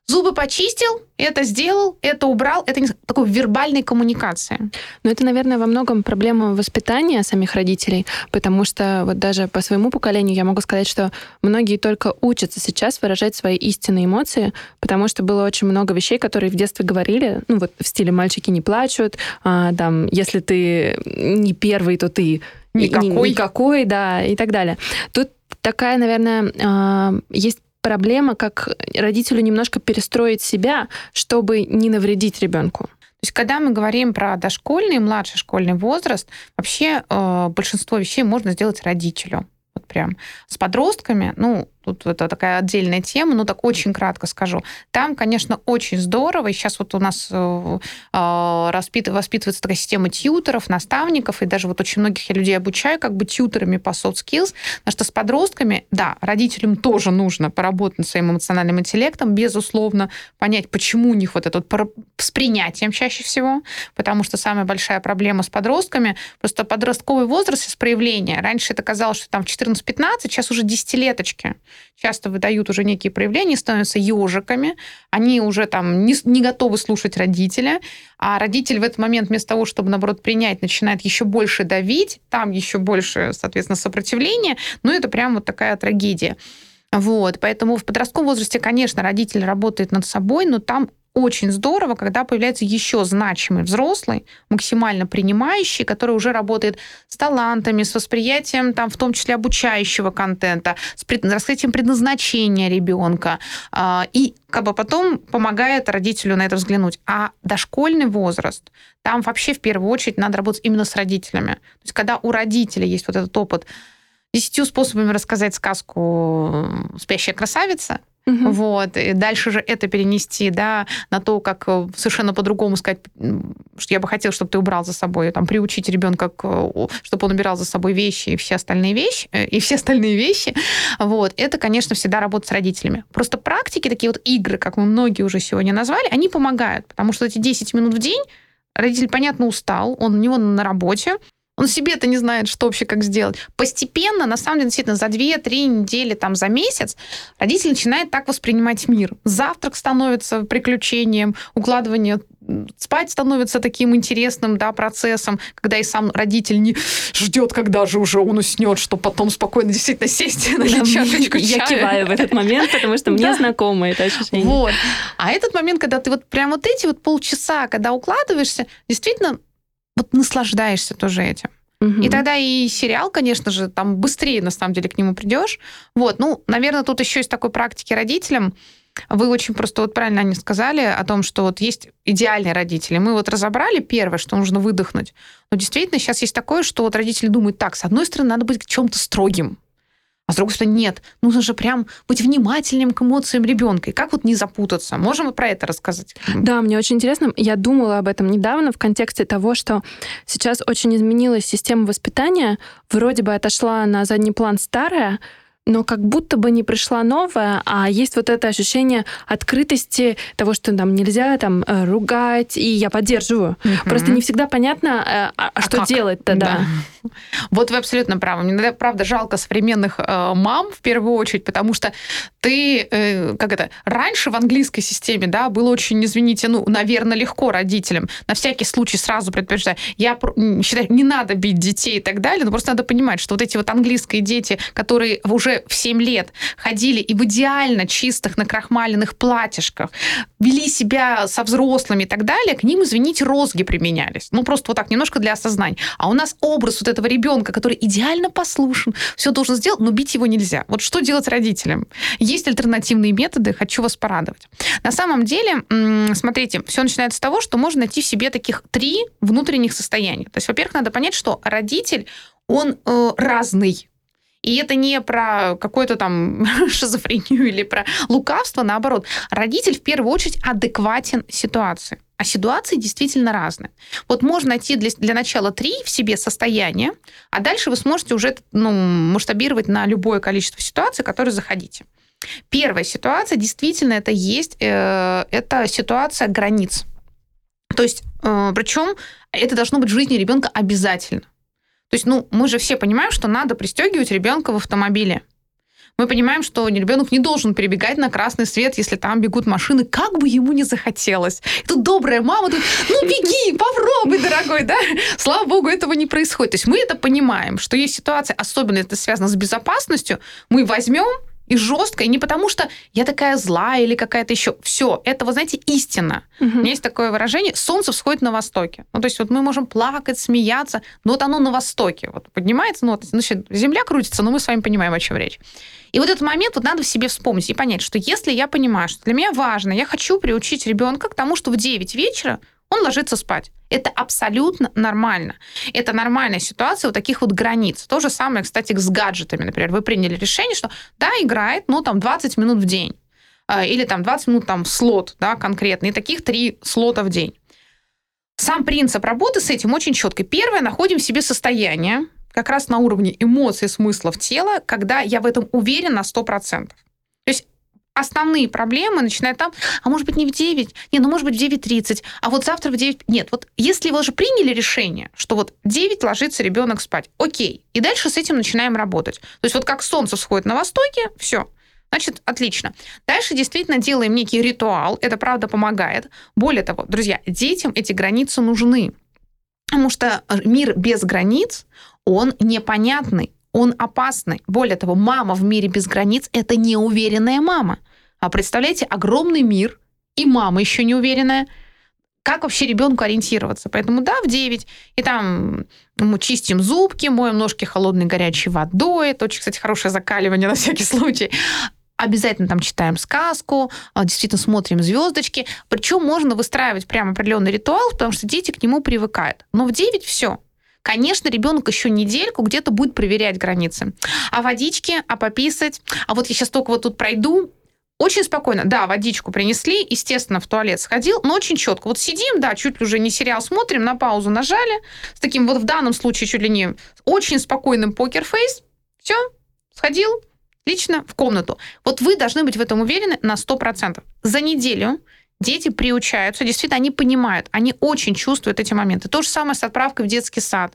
Speaker 2: Зубы почистил, это сделал, это убрал. Это не такой вербальной коммуникации.
Speaker 1: Но это, наверное, во многом проблема воспитания самих родителей, потому что вот даже по своему поколению я могу сказать, что многие только учатся сейчас выражать свои истинные эмоции, потому что было очень много вещей, которые в детстве говорили, ну вот в стиле «мальчики не плачут», а, там «если ты не первый, то ты
Speaker 2: никакой,
Speaker 1: никакой да, и так далее». Тут такая, наверное, а, есть проблема, как родителю немножко перестроить себя, чтобы не навредить ребенку.
Speaker 2: То есть, когда мы говорим про дошкольный младший школьный возраст, вообще э, большинство вещей можно сделать родителю. Вот прям. С подростками, ну, тут это такая отдельная тема, но так очень кратко скажу. Там, конечно, очень здорово, и сейчас вот у нас э, э воспитывается такая система тьютеров, наставников, и даже вот очень многих я людей обучаю как бы тьютерами по soft skills, потому что с подростками, да, родителям тоже нужно поработать над своим эмоциональным интеллектом, безусловно, понять, почему у них вот это вот с принятием чаще всего, потому что самая большая проблема с подростками, просто подростковый возраст из проявления. Раньше это казалось, что там в 14-15, сейчас уже десятилеточки часто выдают уже некие проявления, становятся ежиками, они уже там не, не готовы слушать родителя, а родитель в этот момент вместо того, чтобы, наоборот, принять, начинает еще больше давить, там еще больше, соответственно, сопротивления, ну, это прям вот такая трагедия. Вот, поэтому в подростковом возрасте, конечно, родитель работает над собой, но там очень здорово, когда появляется еще значимый взрослый, максимально принимающий, который уже работает с талантами, с восприятием, там, в том числе обучающего контента, с пред... раскрытием предназначения ребенка, а, и как бы потом помогает родителю на это взглянуть. А дошкольный возраст, там вообще в первую очередь надо работать именно с родителями. То есть когда у родителя есть вот этот опыт десятью способами рассказать сказку «Спящая красавица», Угу. Вот. И дальше же это перенести, да, на то, как э, совершенно по-другому сказать, что я бы хотела, чтобы ты убрал за собой, там, приучить ребенка, чтобы он убирал за собой вещи и все остальные вещи, э, и все остальные вещи. Вот. Это, конечно, всегда работа с родителями. Просто практики, такие вот игры, как мы многие уже сегодня назвали, они помогают, потому что эти 10 минут в день Родитель, понятно, устал, он у него на работе, он себе-то не знает, что вообще как сделать. Постепенно, на самом деле, действительно, за 2-3 недели, там, за месяц родитель начинает так воспринимать мир. Завтрак становится приключением, укладывание спать становится таким интересным да, процессом, когда и сам родитель не ждет, когда же уже он уснет, чтобы потом спокойно действительно сесть и налить чашечку
Speaker 1: чая. Я киваю в этот момент, потому что мне знакомо это ощущение.
Speaker 2: Вот. А этот момент, когда ты вот прям вот эти вот полчаса, когда укладываешься, действительно вот наслаждаешься тоже этим. Угу. И тогда и сериал, конечно же, там быстрее на самом деле к нему придешь. Вот, ну, наверное, тут еще из такой практики родителям. Вы очень просто вот правильно они сказали о том, что вот есть идеальные родители. Мы вот разобрали первое, что нужно выдохнуть. Но действительно сейчас есть такое, что вот родители думают, так, с одной стороны, надо быть к чем-то строгим. А с другой стороны, нет, нужно же прям быть внимательным к эмоциям ребенка. И как вот не запутаться? Можем про это рассказать?
Speaker 1: Да, мне очень интересно. Я думала об этом недавно в контексте того, что сейчас очень изменилась система воспитания. Вроде бы отошла на задний план старая, но как будто бы не пришла новая, а есть вот это ощущение открытости того, что там нельзя там э, ругать, и я поддерживаю. Mm-hmm. Просто не всегда понятно, э, а, а что делать-то, да.
Speaker 2: да. Вот вы абсолютно правы. Мне, правда, жалко современных э, мам в первую очередь, потому что ты, э, как это, раньше в английской системе, да, было очень, извините, ну, наверное, легко родителям. На всякий случай сразу предупреждаю, я считаю, не надо бить детей и так далее, но просто надо понимать, что вот эти вот английские дети, которые уже в 7 лет ходили и в идеально чистых накрахмаленных платьишках, вели себя со взрослыми и так далее, к ним, извините, розги применялись. Ну, просто вот так, немножко для осознания. А у нас образ вот этого ребенка, который идеально послушен, все должен сделать, но бить его нельзя. Вот что делать родителям? Есть альтернативные методы, хочу вас порадовать. На самом деле, смотрите, все начинается с того, что можно найти в себе таких три внутренних состояния. То есть, во-первых, надо понять, что родитель, он э, разный. И это не про какую-то там шизофрению или про лукавство, наоборот. Родитель в первую очередь адекватен ситуации. А ситуации действительно разные. Вот можно найти для, для начала три в себе состояния, а дальше вы сможете уже ну, масштабировать на любое количество ситуаций, которые заходите. Первая ситуация действительно это есть, э, это ситуация границ. То есть, э, причем это должно быть в жизни ребенка обязательно. То есть, ну, мы же все понимаем, что надо пристегивать ребенка в автомобиле. Мы понимаем, что ребенок не должен перебегать на красный свет, если там бегут машины, как бы ему не захотелось. И тут добрая мама тут, ну беги, попробуй, дорогой, да? Слава богу, этого не происходит. То есть мы это понимаем, что есть ситуация, особенно это связано с безопасностью, мы возьмем и жестко, и не потому что я такая злая или какая-то еще. Все, это, вы знаете, истина. Угу. У меня есть такое выражение: солнце всходит на востоке. Ну, то есть вот мы можем плакать, смеяться, но вот оно на востоке. Вот поднимается, ну, вот, значит, земля крутится, но мы с вами понимаем, о чем речь. И вот этот момент вот надо в себе вспомнить и понять, что если я понимаю, что для меня важно, я хочу приучить ребенка к тому, что в 9 вечера он ложится спать. Это абсолютно нормально. Это нормальная ситуация у таких вот границ. То же самое, кстати, с гаджетами. Например, вы приняли решение, что да, играет, ну, там, 20 минут в день. А, или там 20 минут там слот, да, конкретно. И таких три слота в день. Сам принцип работы с этим очень четкий. Первое, находим в себе состояние, как раз на уровне эмоций, смыслов тела, когда я в этом уверен на 100% основные проблемы начинают там, а может быть не в 9, не, ну может быть в 9.30, а вот завтра в 9... Нет, вот если вы уже приняли решение, что вот 9 ложится ребенок спать, окей, и дальше с этим начинаем работать. То есть вот как солнце всходит на востоке, все, Значит, отлично. Дальше действительно делаем некий ритуал. Это правда помогает. Более того, друзья, детям эти границы нужны. Потому что мир без границ, он непонятный он опасный. Более того, мама в мире без границ – это неуверенная мама. А представляете, огромный мир, и мама еще неуверенная. Как вообще ребенку ориентироваться? Поэтому да, в 9. И там мы чистим зубки, моем ножки холодной горячей водой. Это очень, кстати, хорошее закаливание на всякий случай обязательно там читаем сказку, а, действительно смотрим звездочки. Причем можно выстраивать прямо определенный ритуал, потому что дети к нему привыкают. Но в 9 все. Конечно, ребенок еще недельку где-то будет проверять границы. А водички, а пописать, а вот я сейчас только вот тут пройду, очень спокойно. Да, водичку принесли, естественно, в туалет сходил, но очень четко. Вот сидим, да, чуть ли уже не сериал смотрим, на паузу нажали, с таким вот в данном случае чуть ли не очень спокойным покер-фейс. Все, сходил, лично в комнату. Вот вы должны быть в этом уверены на 100%. За неделю дети приучаются, действительно, они понимают, они очень чувствуют эти моменты. То же самое с отправкой в детский сад.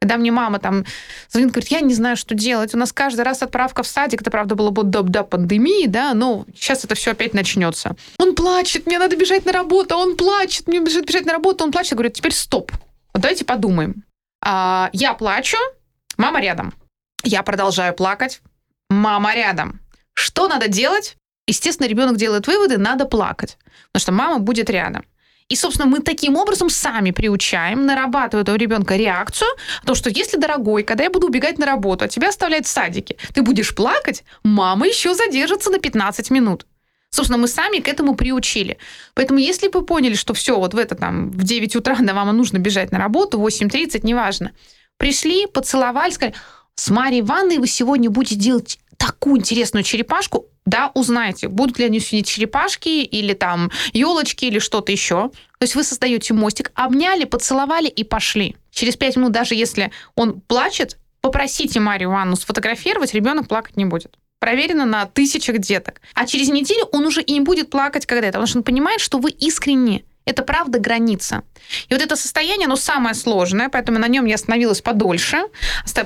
Speaker 2: Когда мне мама там звонит, говорит, я не знаю, что делать. У нас каждый раз отправка в садик, это, правда, было бы до, до пандемии, да, но сейчас это все опять начнется. Он плачет, мне надо бежать на работу, он плачет, мне бежать, бежать на работу, он плачет. Я говорю, теперь стоп, вот давайте подумаем. А, я плачу, мама рядом. Я продолжаю плакать, мама рядом. Что надо делать? Естественно, ребенок делает выводы, надо плакать, потому что мама будет рядом. И, собственно, мы таким образом сами приучаем, нарабатывая у ребенка реакцию, то, что если, дорогой, когда я буду убегать на работу, а тебя оставляют в садике, ты будешь плакать, мама еще задержится на 15 минут. Собственно, мы сами к этому приучили. Поэтому если вы поняли, что все, вот в это там в 9 утра да, вам нужно бежать на работу, 8.30, неважно, пришли, поцеловали, сказали, с Марией Ивановной вы сегодня будете делать такую интересную черепашку, да, узнайте, будут ли они сидеть черепашки или там елочки или что-то еще. То есть вы создаете мостик, обняли, поцеловали и пошли. Через пять минут, даже если он плачет, попросите Марию Ивановну сфотографировать, ребенок плакать не будет. проверено на тысячах деток. А через неделю он уже и не будет плакать, когда это, потому что он понимает, что вы искренне это правда граница. И вот это состояние, оно самое сложное, поэтому на нем я остановилась подольше.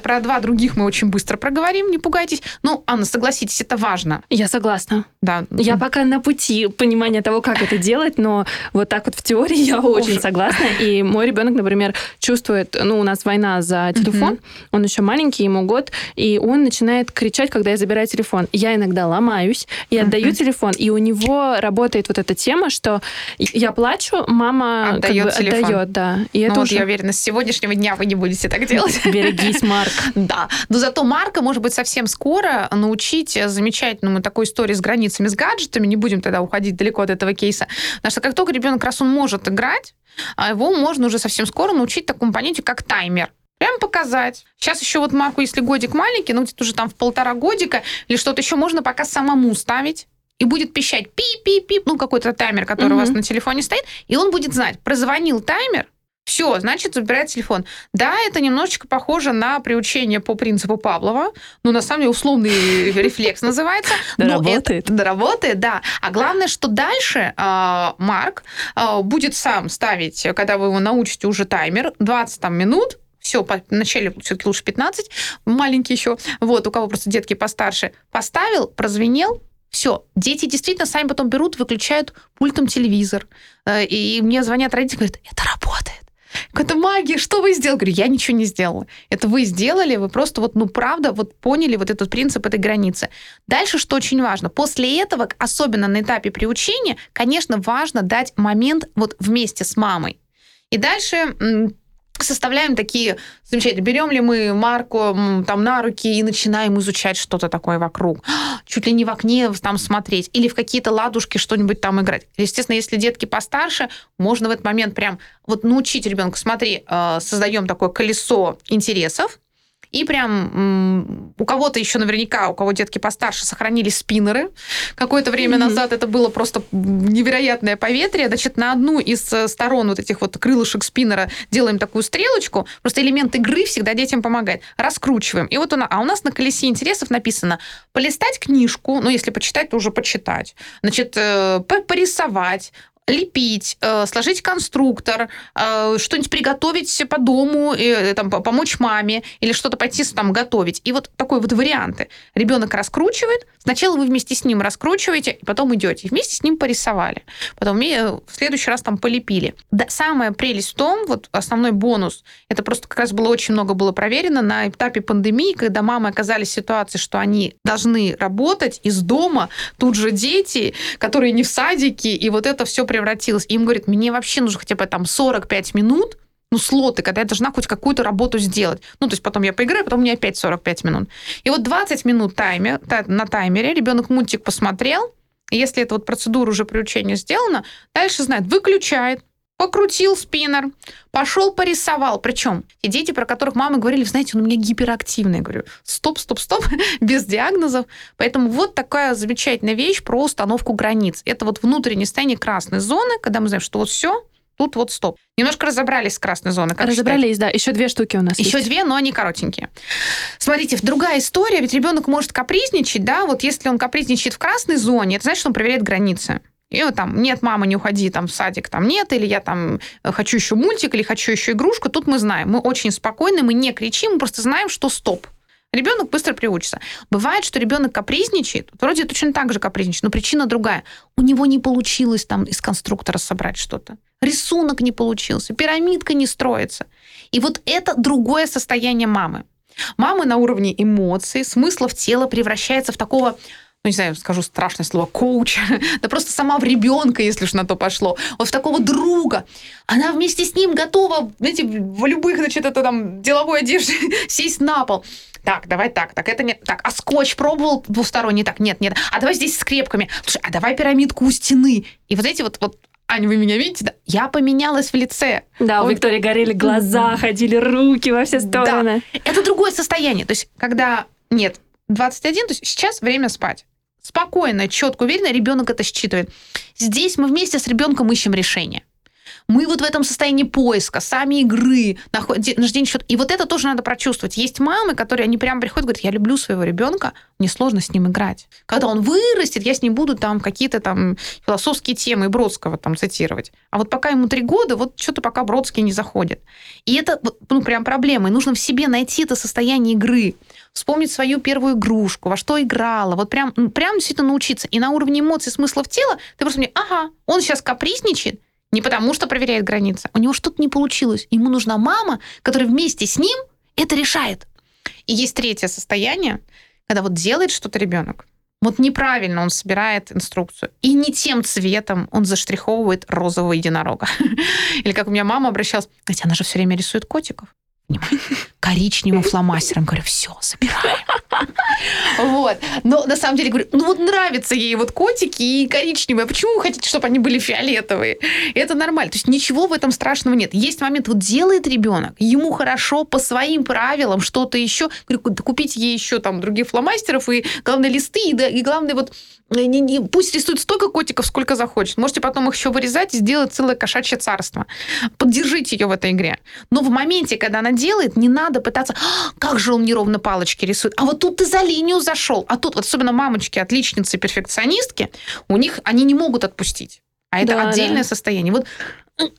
Speaker 2: Про два других мы очень быстро проговорим, не пугайтесь. Ну, Анна, согласитесь, это важно.
Speaker 1: Я согласна.
Speaker 2: Да.
Speaker 1: Я пока на пути понимания того, как это делать, но вот так вот в теории я очень согласна. И мой ребенок, например, чувствует, ну, у нас война за телефон, он еще маленький, ему год, и он начинает кричать, когда я забираю телефон. Я иногда ломаюсь и отдаю телефон, и у него работает вот эта тема, что я плачу, мама
Speaker 2: отдает как бы, телефон.
Speaker 1: Отдает, да.
Speaker 2: И ну, это вот уже... я уверена, с сегодняшнего дня вы не будете так делать.
Speaker 1: Берегись, Марк.
Speaker 2: Да. Но зато Марка, может быть, совсем скоро научить замечательному такой истории с границами, с гаджетами. Не будем тогда уходить далеко от этого кейса. Потому что как только ребенок раз он может играть, а его можно уже совсем скоро научить такому понятию, как таймер. Прям показать. Сейчас еще вот Марку, если годик маленький, ну где-то уже там в полтора годика или что-то еще можно пока самому ставить и будет пищать пип-пип-пип, ну, какой-то таймер, который угу. у вас на телефоне стоит, и он будет знать, прозвонил таймер, все, значит, забирает телефон. Да, это немножечко похоже на приучение по принципу Павлова, но на самом деле условный рефлекс называется.
Speaker 1: Работает.
Speaker 2: Работает, да. А главное, что дальше а, Марк а, будет сам ставить, когда вы его научите уже таймер, 20 там, минут, все, вначале все-таки лучше 15, маленький еще, вот, у кого просто детки постарше, поставил, прозвенел, все, дети действительно сами потом берут, выключают пультом телевизор. Э, и мне звонят родители, говорят, это работает. Это магия, что вы сделали? Говорю, я ничего не сделала. Это вы сделали, вы просто вот, ну, правда, вот поняли вот этот принцип этой границы. Дальше, что очень важно, после этого, особенно на этапе приучения, конечно, важно дать момент вот вместе с мамой. И дальше составляем такие замечательные. Берем ли мы марку там на руки и начинаем изучать что-то такое вокруг. Чуть ли не в окне там смотреть. Или в какие-то ладушки что-нибудь там играть. Естественно, если детки постарше, можно в этот момент прям вот научить ребенка. Смотри, э, создаем такое колесо интересов, и прям у кого-то еще наверняка, у кого детки постарше, сохранились спиннеры. Какое-то время mm-hmm. назад это было просто невероятное поветрие. Значит, на одну из э, сторон вот этих вот крылышек спиннера делаем такую стрелочку. Просто элемент игры всегда детям помогает. Раскручиваем. И вот она, а у нас на колесе интересов написано полистать книжку, ну, если почитать, то уже почитать. Значит, э, порисовать, лепить, э, сложить конструктор, э, что-нибудь приготовить по дому, э, там, помочь маме или что-то пойти там готовить. И вот такой вот варианты. Ребенок раскручивает, сначала вы вместе с ним раскручиваете, и потом идете. Вместе с ним порисовали. Потом в следующий раз там полепили. Да, самая прелесть в том, вот основной бонус, это просто как раз было очень много было проверено на этапе пандемии, когда мамы оказались в ситуации, что они должны работать из дома, тут же дети, которые не в садике, и вот это все превратилось. И им говорит, мне вообще нужно хотя бы там 45 минут, ну, слоты, когда я должна хоть какую-то работу сделать. Ну, то есть потом я поиграю, потом мне опять 45 минут. И вот 20 минут таймер, на таймере ребенок мультик посмотрел, если эта вот процедура уже приучения сделана, дальше знает, выключает, покрутил спиннер, пошел порисовал. Причем те дети, про которых мамы говорили, знаете, он у меня гиперактивный. Я говорю, стоп, стоп, стоп, без диагнозов. Поэтому вот такая замечательная вещь про установку границ. Это вот внутреннее состояние красной зоны, когда мы знаем, что вот все, тут вот стоп. Немножко разобрались с красной зоной.
Speaker 1: Как разобрались, считаете? да. Еще две штуки у нас
Speaker 2: Еще
Speaker 1: есть.
Speaker 2: две, но они коротенькие. Смотрите, другая история, ведь ребенок может капризничать, да, вот если он капризничает в красной зоне, это значит, что он проверяет границы. И вот там, нет, мама, не уходи там в садик, там нет, или я там э, хочу еще мультик, или хочу еще игрушку. Тут мы знаем, мы очень спокойны, мы не кричим, мы просто знаем, что стоп. Ребенок быстро приучится. Бывает, что ребенок капризничает, вроде точно так же капризничает, но причина другая. У него не получилось там из конструктора собрать что-то. Рисунок не получился, пирамидка не строится. И вот это другое состояние мамы. Мамы на уровне эмоций, смыслов тела превращается в такого ну, не знаю, скажу страшное слово, коуч, да просто сама в ребенка, если уж на то пошло, вот в такого друга. Она вместе с ним готова, знаете, в любых, значит, это там деловой одежде сесть на пол. Так, давай так, так, это не так. А скотч пробовал двусторонний? Так, нет, нет. А давай здесь с скрепками. Слушай, а давай пирамидку у стены. И вот эти вот, вот Аня, вы меня видите? Да? Я поменялась в лице.
Speaker 1: Да, у Виктории горели глаза, ходили руки во все стороны.
Speaker 2: Да. Это другое состояние. То есть, когда нет, 21, то есть сейчас время спать спокойно, четко, уверенно ребенок это считывает. Здесь мы вместе с ребенком ищем решение. Мы вот в этом состоянии поиска, сами игры, нахождение счет. И вот это тоже надо прочувствовать. Есть мамы, которые, они прямо приходят говорят, я люблю своего ребенка, мне сложно с ним играть. Когда он вырастет, я с ним буду там какие-то там философские темы Бродского там цитировать. А вот пока ему три года, вот что-то пока Бродский не заходит. И это ну, прям проблема. И нужно в себе найти это состояние игры вспомнить свою первую игрушку, во что играла, вот прям, прям действительно научиться. И на уровне эмоций, смыслов тела ты просто мне, ага, он сейчас капризничает, не потому что проверяет границы, у него что-то не получилось. Ему нужна мама, которая вместе с ним это решает. И есть третье состояние, когда вот делает что-то ребенок, вот неправильно он собирает инструкцию. И не тем цветом он заштриховывает розового единорога. Или как у меня мама обращалась, хотя она же все время рисует котиков. Коричневым фломастером. Говорю, все, забираем. Вот. Но на самом деле говорю, ну вот нравятся ей вот котики и коричневые. А почему вы хотите, чтобы они были фиолетовые? Это нормально. То есть ничего в этом страшного нет. Есть момент, вот делает ребенок, ему хорошо по своим правилам что-то еще. Говорю, купите ей еще там других фломастеров и, главное, листы, и, и главное, вот не, не, пусть рисует столько котиков, сколько захочет. Можете потом их еще вырезать и сделать целое кошачье царство. Поддержите ее в этой игре. Но в моменте, когда она делает, не надо пытаться, «А, как же он неровно палочки рисует. А вот тут ты за линию зашел. А тут, вот особенно мамочки, отличницы, перфекционистки, у них они не могут отпустить. А это да, отдельное да. состояние. Вот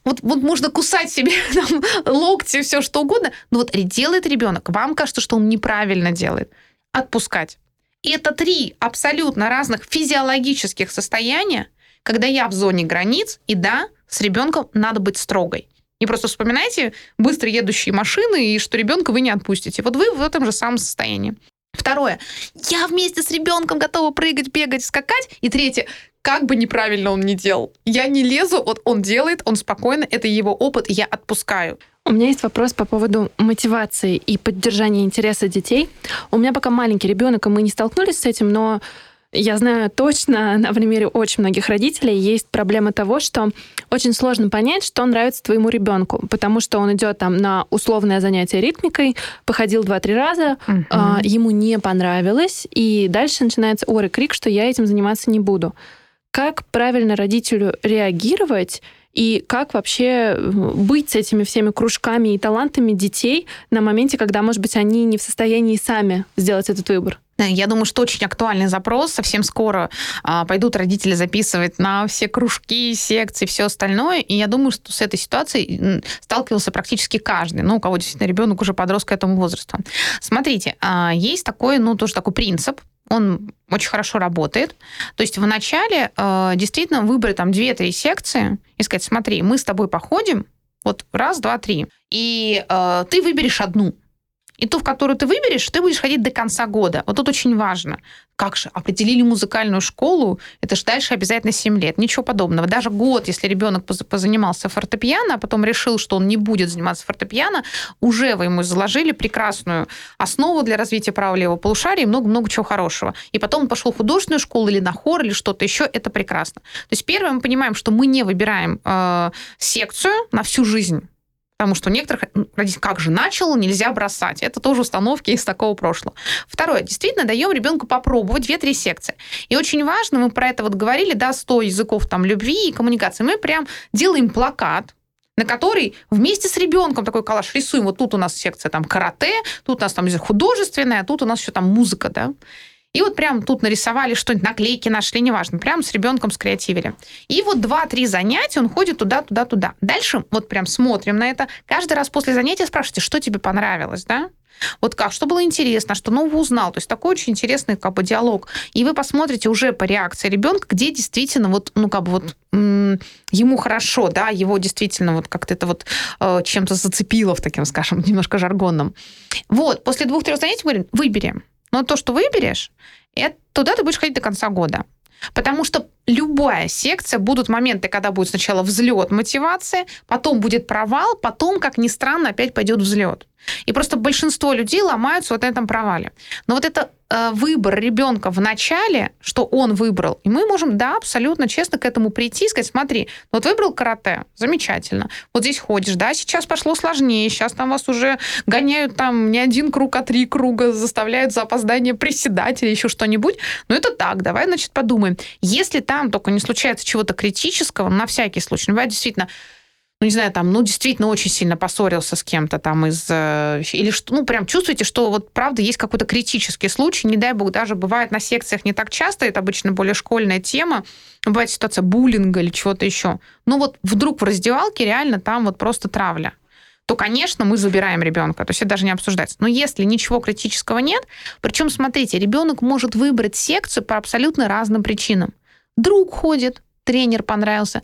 Speaker 2: вот, вот можно кусать себе там, локти, все что угодно, но вот делает ребенок, вам кажется, что он неправильно делает, отпускать. Это три абсолютно разных физиологических состояния, когда я в зоне границ, и да, с ребенком надо быть строгой. Не просто вспоминайте быстро едущие машины и что ребенка вы не отпустите. Вот вы в этом же самом состоянии. Второе. Я вместе с ребенком готова прыгать, бегать, скакать. И третье. Как бы неправильно он ни делал. Я не лезу, вот он делает, он спокойно, это его опыт, я отпускаю.
Speaker 1: У меня есть вопрос по поводу мотивации и поддержания интереса детей. У меня пока маленький ребенок, и мы не столкнулись с этим, но я знаю точно на примере очень многих родителей есть проблема того, что очень сложно понять, что нравится твоему ребенку, потому что он идет там на условное занятие ритмикой, походил два-три раза, uh-huh. э, ему не понравилось, и дальше начинается ор и крик, что я этим заниматься не буду. Как правильно родителю реагировать? И как вообще э, быть с этими всеми кружками и талантами детей на моменте, когда, может быть, они не в состоянии сами сделать этот выбор?
Speaker 2: Я думаю, что очень актуальный запрос. Совсем скоро а, пойдут родители записывать на все кружки, секции, все остальное. И я думаю, что с этой ситуацией сталкивался практически каждый, ну, у кого действительно ребенок уже подрос к этому возрасту. Смотрите, а, есть такой, ну, тоже такой принцип, он очень хорошо работает. То есть вначале э, действительно выбрать там 2-3 секции и сказать, смотри, мы с тобой походим, вот раз, два, три, и э, ты выберешь одну. И ту, в которую ты выберешь, ты будешь ходить до конца года. Вот тут очень важно. Как же, определили музыкальную школу, это же дальше обязательно 7 лет. Ничего подобного. Даже год, если ребенок позанимался фортепиано, а потом решил, что он не будет заниматься фортепиано, уже вы ему заложили прекрасную основу для развития права-левого полушария и много-много чего хорошего. И потом он пошел в художественную школу или на хор, или что-то еще, это прекрасно. То есть первое, мы понимаем, что мы не выбираем э, секцию на всю жизнь Потому что у некоторых как же начал, нельзя бросать. Это тоже установки из такого прошлого. Второе. Действительно, даем ребенку попробовать две-три секции. И очень важно, мы про это вот говорили, да, 100 языков там любви и коммуникации. Мы прям делаем плакат, на который вместе с ребенком такой коллаж рисуем. Вот тут у нас секция там карате, тут у нас там художественная, а тут у нас еще там музыка, да. И вот прям тут нарисовали что-нибудь, наклейки нашли, неважно, прям с ребенком скреативили. И вот два-три занятия он ходит туда, туда, туда. Дальше вот прям смотрим на это. Каждый раз после занятия спрашивайте, что тебе понравилось, да? Вот как, что было интересно, что нового узнал. То есть такой очень интересный как бы диалог. И вы посмотрите уже по реакции ребенка, где действительно вот, ну как бы вот ему хорошо, да, его действительно вот как-то это вот э, чем-то зацепило в таким, скажем, немножко жаргонном. Вот, после двух-трех занятий мы говорим, выбери но то, что выберешь, это, туда ты будешь ходить до конца года. Потому что любая секция, будут моменты, когда будет сначала взлет мотивации, потом будет провал, потом, как ни странно, опять пойдет взлет. И просто большинство людей ломаются вот на этом провале. Но вот это э, выбор ребенка в начале, что он выбрал, и мы можем, да, абсолютно честно к этому прийти и сказать, смотри, вот выбрал карате, замечательно, вот здесь ходишь, да, сейчас пошло сложнее, сейчас там вас уже гоняют там не один круг, а три круга, заставляют за опоздание приседать или еще что-нибудь, но это так, давай, значит, подумаем. Если там только не случается чего-то критического, на всякий случай, ну, бывает действительно, ну, не знаю, там, ну, действительно очень сильно поссорился с кем-то там из... Э, или что, ну, прям чувствуете, что вот правда есть какой-то критический случай, не дай бог, даже бывает на секциях не так часто, это обычно более школьная тема, бывает ситуация буллинга или чего-то еще. Ну, вот вдруг в раздевалке реально там вот просто травля то, конечно, мы забираем ребенка. То есть это даже не обсуждается. Но если ничего критического нет, причем, смотрите, ребенок может выбрать секцию по абсолютно разным причинам. Друг ходит, тренер понравился,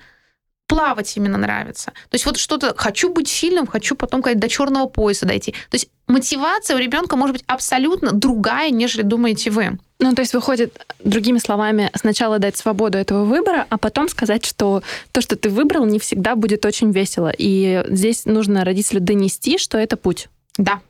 Speaker 2: плавать именно нравится. То есть вот что-то хочу быть сильным, хочу потом как до черного пояса дойти. То есть мотивация у ребенка может быть абсолютно другая, нежели думаете вы.
Speaker 1: Ну, то есть выходит, другими словами, сначала дать свободу этого выбора, а потом сказать, что то, что ты выбрал, не всегда будет очень весело. И здесь нужно родителю донести, что это путь.
Speaker 2: Да,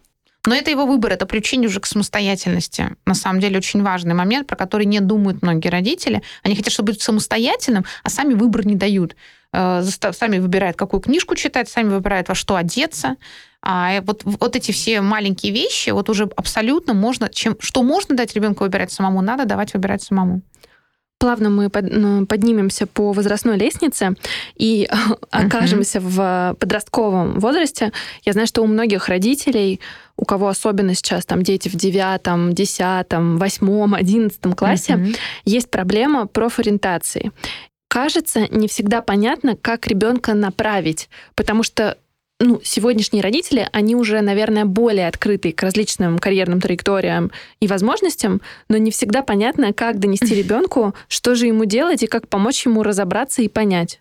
Speaker 2: но это его выбор, это приучение уже к самостоятельности. На самом деле очень важный момент, про который не думают многие родители. Они хотят, чтобы быть самостоятельным, а сами выбор не дают. Э, сами выбирают, какую книжку читать, сами выбирают, во что одеться. А вот, вот эти все маленькие вещи, вот уже абсолютно можно, чем, что можно дать ребенку выбирать самому, надо давать выбирать самому
Speaker 1: плавно мы поднимемся по возрастной лестнице и окажемся uh-huh. в подростковом возрасте. Я знаю, что у многих родителей, у кого особенно сейчас там дети в девятом, десятом, восьмом, одиннадцатом классе, uh-huh. есть проблема профориентации кажется, не всегда понятно, как ребенка направить, потому что ну, сегодняшние родители, они уже, наверное, более открыты к различным карьерным траекториям и возможностям, но не всегда понятно, как донести ребенку, что же ему делать и как помочь ему разобраться и понять.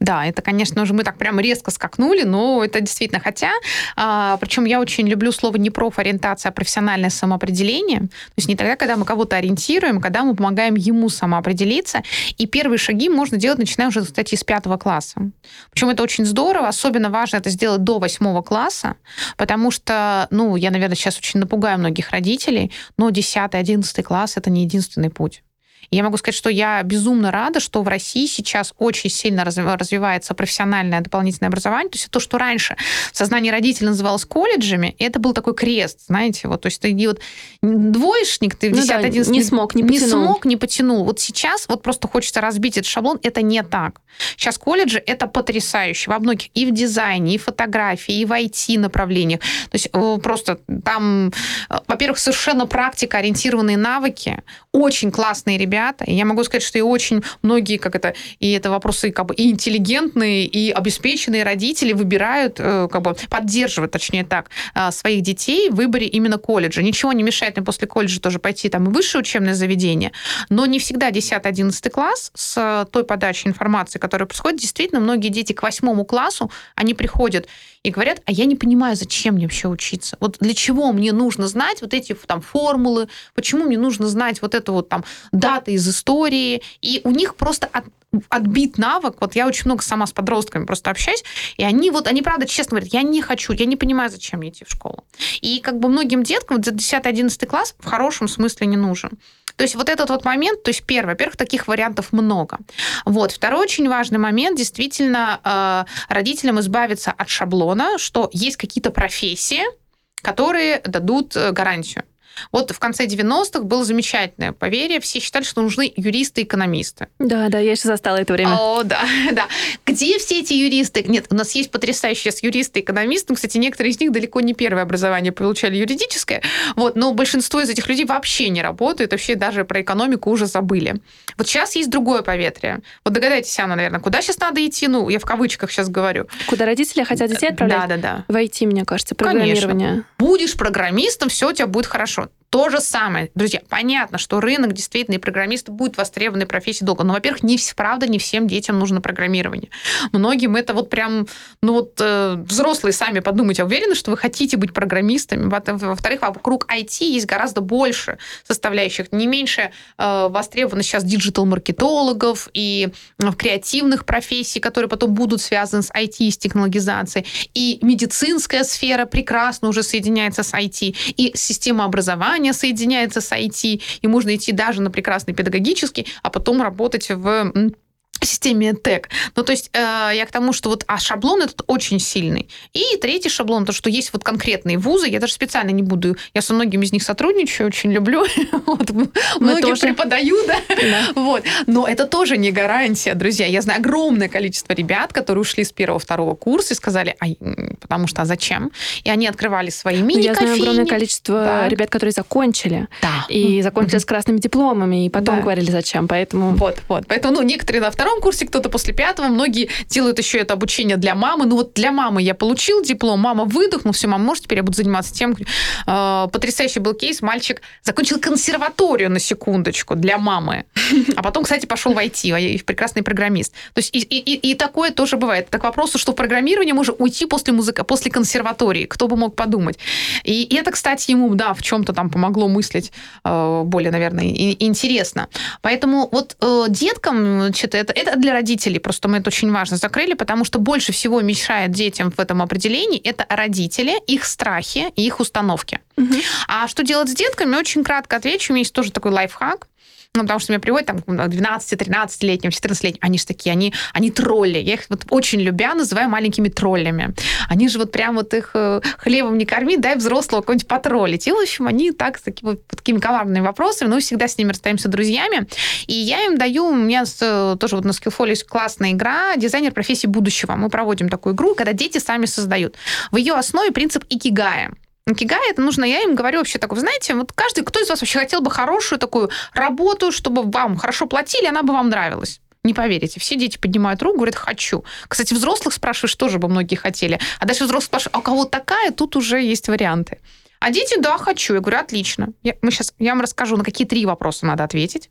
Speaker 2: Да, это, конечно же, мы так прям резко скакнули, но это действительно. Хотя, а, причем я очень люблю слово не профориентация, а профессиональное самоопределение. То есть не тогда, когда мы кого-то ориентируем, а когда мы помогаем ему самоопределиться. И первые шаги можно делать, начиная уже, кстати, с пятого класса. Причем это очень здорово. Особенно важно это сделать до восьмого класса, потому что, ну, я, наверное, сейчас очень напугаю многих родителей, но 10-11 класс — это не единственный путь. Я могу сказать, что я безумно рада, что в России сейчас очень сильно развивается профессиональное дополнительное образование. То есть то, что раньше в сознании родителей называлось колледжами, это был такой крест, знаете, вот, то есть ты вот двоечник, ты в 10 ну, да,
Speaker 1: не смог, не потянул.
Speaker 2: Не смог, не потянул. Вот сейчас вот просто хочется разбить этот шаблон, это не так. Сейчас колледжи это потрясающе во многих и в дизайне, и в фотографии, и в IT направлениях. То есть э, просто там, э, во-первых, совершенно практика ориентированные навыки, очень классные ребята, ребята. И я могу сказать, что и очень многие, как это, и это вопросы как бы и интеллигентные, и обеспеченные родители выбирают, э, как бы поддерживают, точнее так, э, своих детей в выборе именно колледжа. Ничего не мешает им после колледжа тоже пойти там и высшее учебное заведение, но не всегда 10-11 класс с той подачей информации, которая происходит, действительно, многие дети к восьмому классу, они приходят и говорят, а я не понимаю, зачем мне вообще учиться. Вот для чего мне нужно знать вот эти там формулы, почему мне нужно знать вот это вот там даты из истории. И у них просто от, отбит навык. Вот я очень много сама с подростками просто общаюсь, и они вот, они правда честно говорят, я не хочу, я не понимаю, зачем мне идти в школу. И как бы многим деткам вот за 10-11 класс в хорошем смысле не нужен. То есть вот этот вот момент, то есть первый, во-первых, таких вариантов много. Вот. Второй очень важный момент, действительно, э, родителям избавиться от шаблона, что есть какие-то профессии, которые дадут э, гарантию. Вот в конце 90-х было замечательное поверье. Все считали, что нужны юристы и экономисты.
Speaker 1: Да, да, я еще застала это время.
Speaker 2: О, да, да. Где все эти юристы? Нет, у нас есть потрясающие юристы и экономисты. Кстати, некоторые из них далеко не первое образование получали юридическое. Вот, но большинство из этих людей вообще не работают, вообще даже про экономику уже забыли. Вот сейчас есть другое поветрие. Вот догадайтесь, Анна, наверное, куда сейчас надо идти? Ну, я в кавычках сейчас говорю.
Speaker 1: Куда родители хотят детей отправлять?
Speaker 2: Да, да, да.
Speaker 1: Войти, мне кажется, программирование.
Speaker 2: Конечно. Будешь программистом, все у тебя будет хорошо. хорошо, То же самое. Друзья, понятно, что рынок действительно и программисты будут востребованы профессии долго. Но, во-первых, не правда не всем детям нужно программирование. Многим это вот прям, ну вот э, взрослые сами подумайте, а уверены, что вы хотите быть программистами? Во-вторых, вокруг IT есть гораздо больше составляющих. Не меньше э, востребовано сейчас диджитал-маркетологов и э, креативных профессий, которые потом будут связаны с IT и с технологизацией. И медицинская сфера прекрасно уже соединяется с IT. И система образования образование соединяется с IT, и можно идти даже на прекрасный педагогический, а потом работать в системе ТЭК. Ну, то есть э, я к тому, что вот, а шаблон этот очень сильный. И третий шаблон, то, что есть вот конкретные вузы, я даже специально не буду, я со многими из них сотрудничаю, очень люблю, вот, многим преподаю, да? да, вот. Но это тоже не гарантия, друзья. Я знаю огромное количество ребят, которые ушли с первого-второго курса и сказали, а, потому что, а зачем? И они открывали свои мини
Speaker 1: Я знаю огромное количество да. ребят, которые закончили.
Speaker 2: Да.
Speaker 1: И закончили с красными дипломами, и потом да. говорили, зачем, поэтому...
Speaker 2: Вот, вот. Поэтому, ну, некоторые на втором втором курсе, кто-то после пятого. Многие делают еще это обучение для мамы. Ну вот для мамы я получил диплом, мама выдохнул, все, мама, может, теперь я буду заниматься тем. Э, потрясающий был кейс. Мальчик закончил консерваторию на секундочку для мамы. А потом, кстати, пошел в IT, в прекрасный программист. То есть и, и, и такое тоже бывает. Так к вопросу, что в программировании можно уйти после музыка, после консерватории. Кто бы мог подумать. И, и это, кстати, ему, да, в чем-то там помогло мыслить э, более, наверное, и, интересно. Поэтому вот э, деткам, значит, это, это для родителей, просто мы это очень важно закрыли, потому что больше всего мешает детям в этом определении это родители, их страхи и их установки. Угу. А что делать с детками? Очень кратко отвечу. У меня есть тоже такой лайфхак. Ну, потому что меня приводят там 12-13-летним, 14-летним, они же такие, они, они тролли. Я их вот очень любя называю маленькими троллями. Они же вот прям вот их э, хлебом не корми, дай взрослого какого-нибудь потроллить. И, в общем, они так, с такими, вот, такими коварными вопросами, но всегда с ними расстаемся друзьями. И я им даю, у меня э, тоже вот на Skillful есть классная игра «Дизайнер профессии будущего». Мы проводим такую игру, когда дети сами создают. В ее основе принцип икигая. Кигай, это нужно, я им говорю вообще так, вы знаете, вот каждый, кто из вас вообще хотел бы хорошую такую работу, чтобы вам хорошо платили, она бы вам нравилась. Не поверите, все дети поднимают руку, говорят, хочу. Кстати, взрослых спрашиваешь, тоже бы многие хотели. А дальше взрослых спрашивают, а у кого такая, тут уже есть варианты. А дети, да, хочу. Я говорю, отлично. Я, мы сейчас, я вам расскажу, на какие три вопроса надо ответить.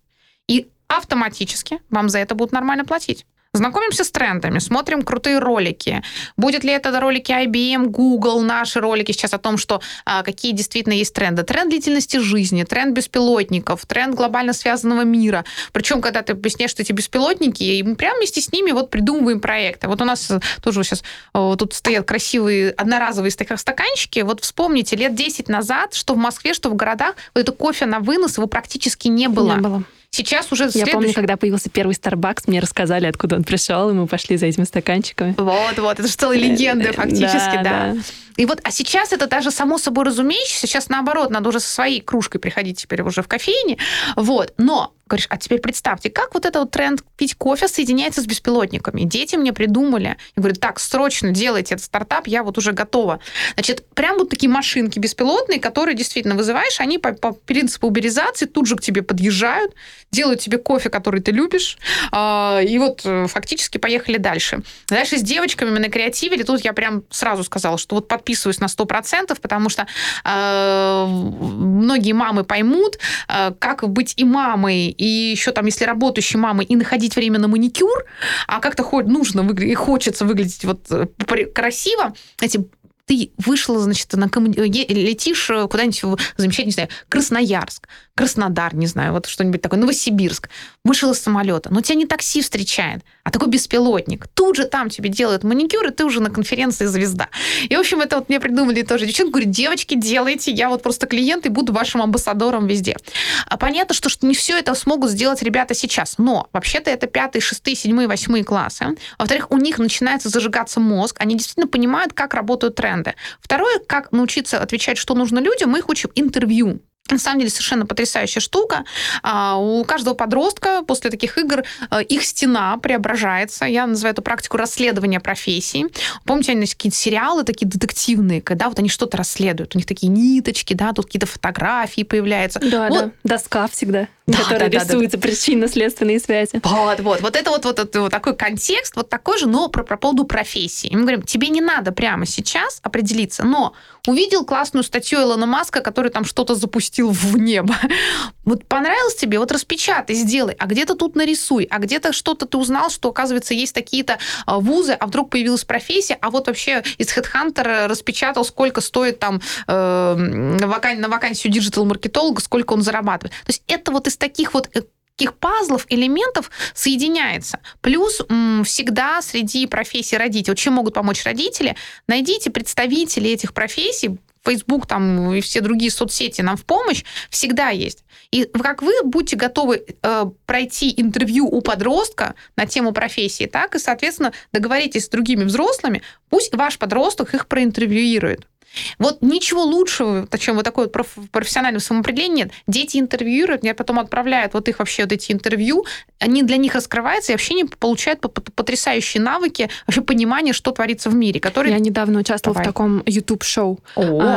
Speaker 2: И автоматически вам за это будут нормально платить. Знакомимся с трендами, смотрим крутые ролики. Будет ли это ролики IBM, Google, наши ролики сейчас о том, что а, какие действительно есть тренды. Тренд длительности жизни, тренд беспилотников, тренд глобально связанного мира. Причем, когда ты объясняешь, что эти беспилотники, и мы прямо вместе с ними вот придумываем проекты. Вот у нас тоже сейчас вот тут стоят красивые одноразовые стаканчики. Вот вспомните, лет 10 назад, что в Москве, что в городах, вот это кофе на вынос, его практически не было.
Speaker 1: Не было.
Speaker 2: Сейчас уже
Speaker 1: Я помню, когда появился первый Starbucks, мне рассказали, откуда он пришел, и мы пошли за этими стаканчиками.
Speaker 2: Вот, вот, это же целая легенда фактически, да. да. И вот, а сейчас это даже само собой разумеющееся, сейчас наоборот, надо уже со своей кружкой приходить теперь уже в кофейне, вот, но говоришь, а теперь представьте, как вот этот вот тренд пить кофе соединяется с беспилотниками. Дети мне придумали. Я говорю, так, срочно делайте этот стартап, я вот уже готова. Значит, прям вот такие машинки беспилотные, которые действительно вызываешь, они по, по принципу уберизации тут же к тебе подъезжают, делают тебе кофе, который ты любишь, а, и вот э, фактически поехали дальше. Дальше с девочками мы на креативе, тут я прям сразу сказала, что вот под подписываюсь на 100%, потому что э, многие мамы поймут, э, как быть и мамой, и еще там, если работающей мамой, и находить время на маникюр, а как-то хоть нужно и хочется выглядеть вот э, красиво, эти ты вышла, значит, на ком... летишь э, куда-нибудь в замечательный, не знаю, Красноярск, Краснодар, не знаю, вот что-нибудь такое, Новосибирск, вышел из самолета, но тебя не такси встречает, а такой беспилотник. Тут же там тебе делают маникюр, и ты уже на конференции звезда. И, в общем, это вот мне придумали тоже. Девчонки говорят, девочки, делайте, я вот просто клиент и буду вашим амбассадором везде. А понятно, что, что не все это смогут сделать ребята сейчас, но вообще-то это пятый, шестые, седьмые, восьмые классы. Во-вторых, у них начинается зажигаться мозг, они действительно понимают, как работают тренды. Второе, как научиться отвечать, что нужно людям, мы их учим интервью на самом деле совершенно потрясающая штука. А, у каждого подростка после таких игр э, их стена преображается. Я называю эту практику расследования профессий. Помните, они какие-то сериалы такие детективные, когда вот они что-то расследуют. У них такие ниточки, да, тут какие-то фотографии появляются.
Speaker 1: Да,
Speaker 2: вот.
Speaker 1: да. Доска всегда, да, которая да, рисуется да, да. причинно-следственные связи.
Speaker 2: Вот, вот. Вот это вот, вот, вот, вот такой контекст, вот такой же, но про, про поводу профессии. И мы говорим, тебе не надо прямо сейчас определиться, но увидел классную статью Илона Маска, который там что-то запустил в небо. Вот понравилось тебе, вот распечатай, сделай, а где-то тут нарисуй, а где-то что-то ты узнал, что, оказывается, есть такие-то а, вузы, а вдруг появилась профессия, а вот вообще из HeadHunter распечатал, сколько стоит там э, на вакансию диджитал-маркетолога, сколько он зарабатывает. То есть это вот из таких вот э, таких пазлов, элементов соединяется. Плюс всегда среди профессий родителей, чем могут помочь родители, найдите представителей этих профессий, Facebook там и все другие соцсети нам в помощь, всегда есть. И как вы будете готовы э, пройти интервью у подростка на тему профессии, так и, соответственно, договоритесь с другими взрослыми, пусть ваш подросток их проинтервьюирует. Вот ничего лучшего, чем вот такое вот профессиональное самоопределение нет. Дети интервьюируют, мне потом отправляют вот их вообще вот эти интервью, они для них раскрываются, и вообще они получают потрясающие навыки, вообще понимание, что творится в мире. Которые...
Speaker 1: Я недавно участвовала Давай. в таком YouTube-шоу.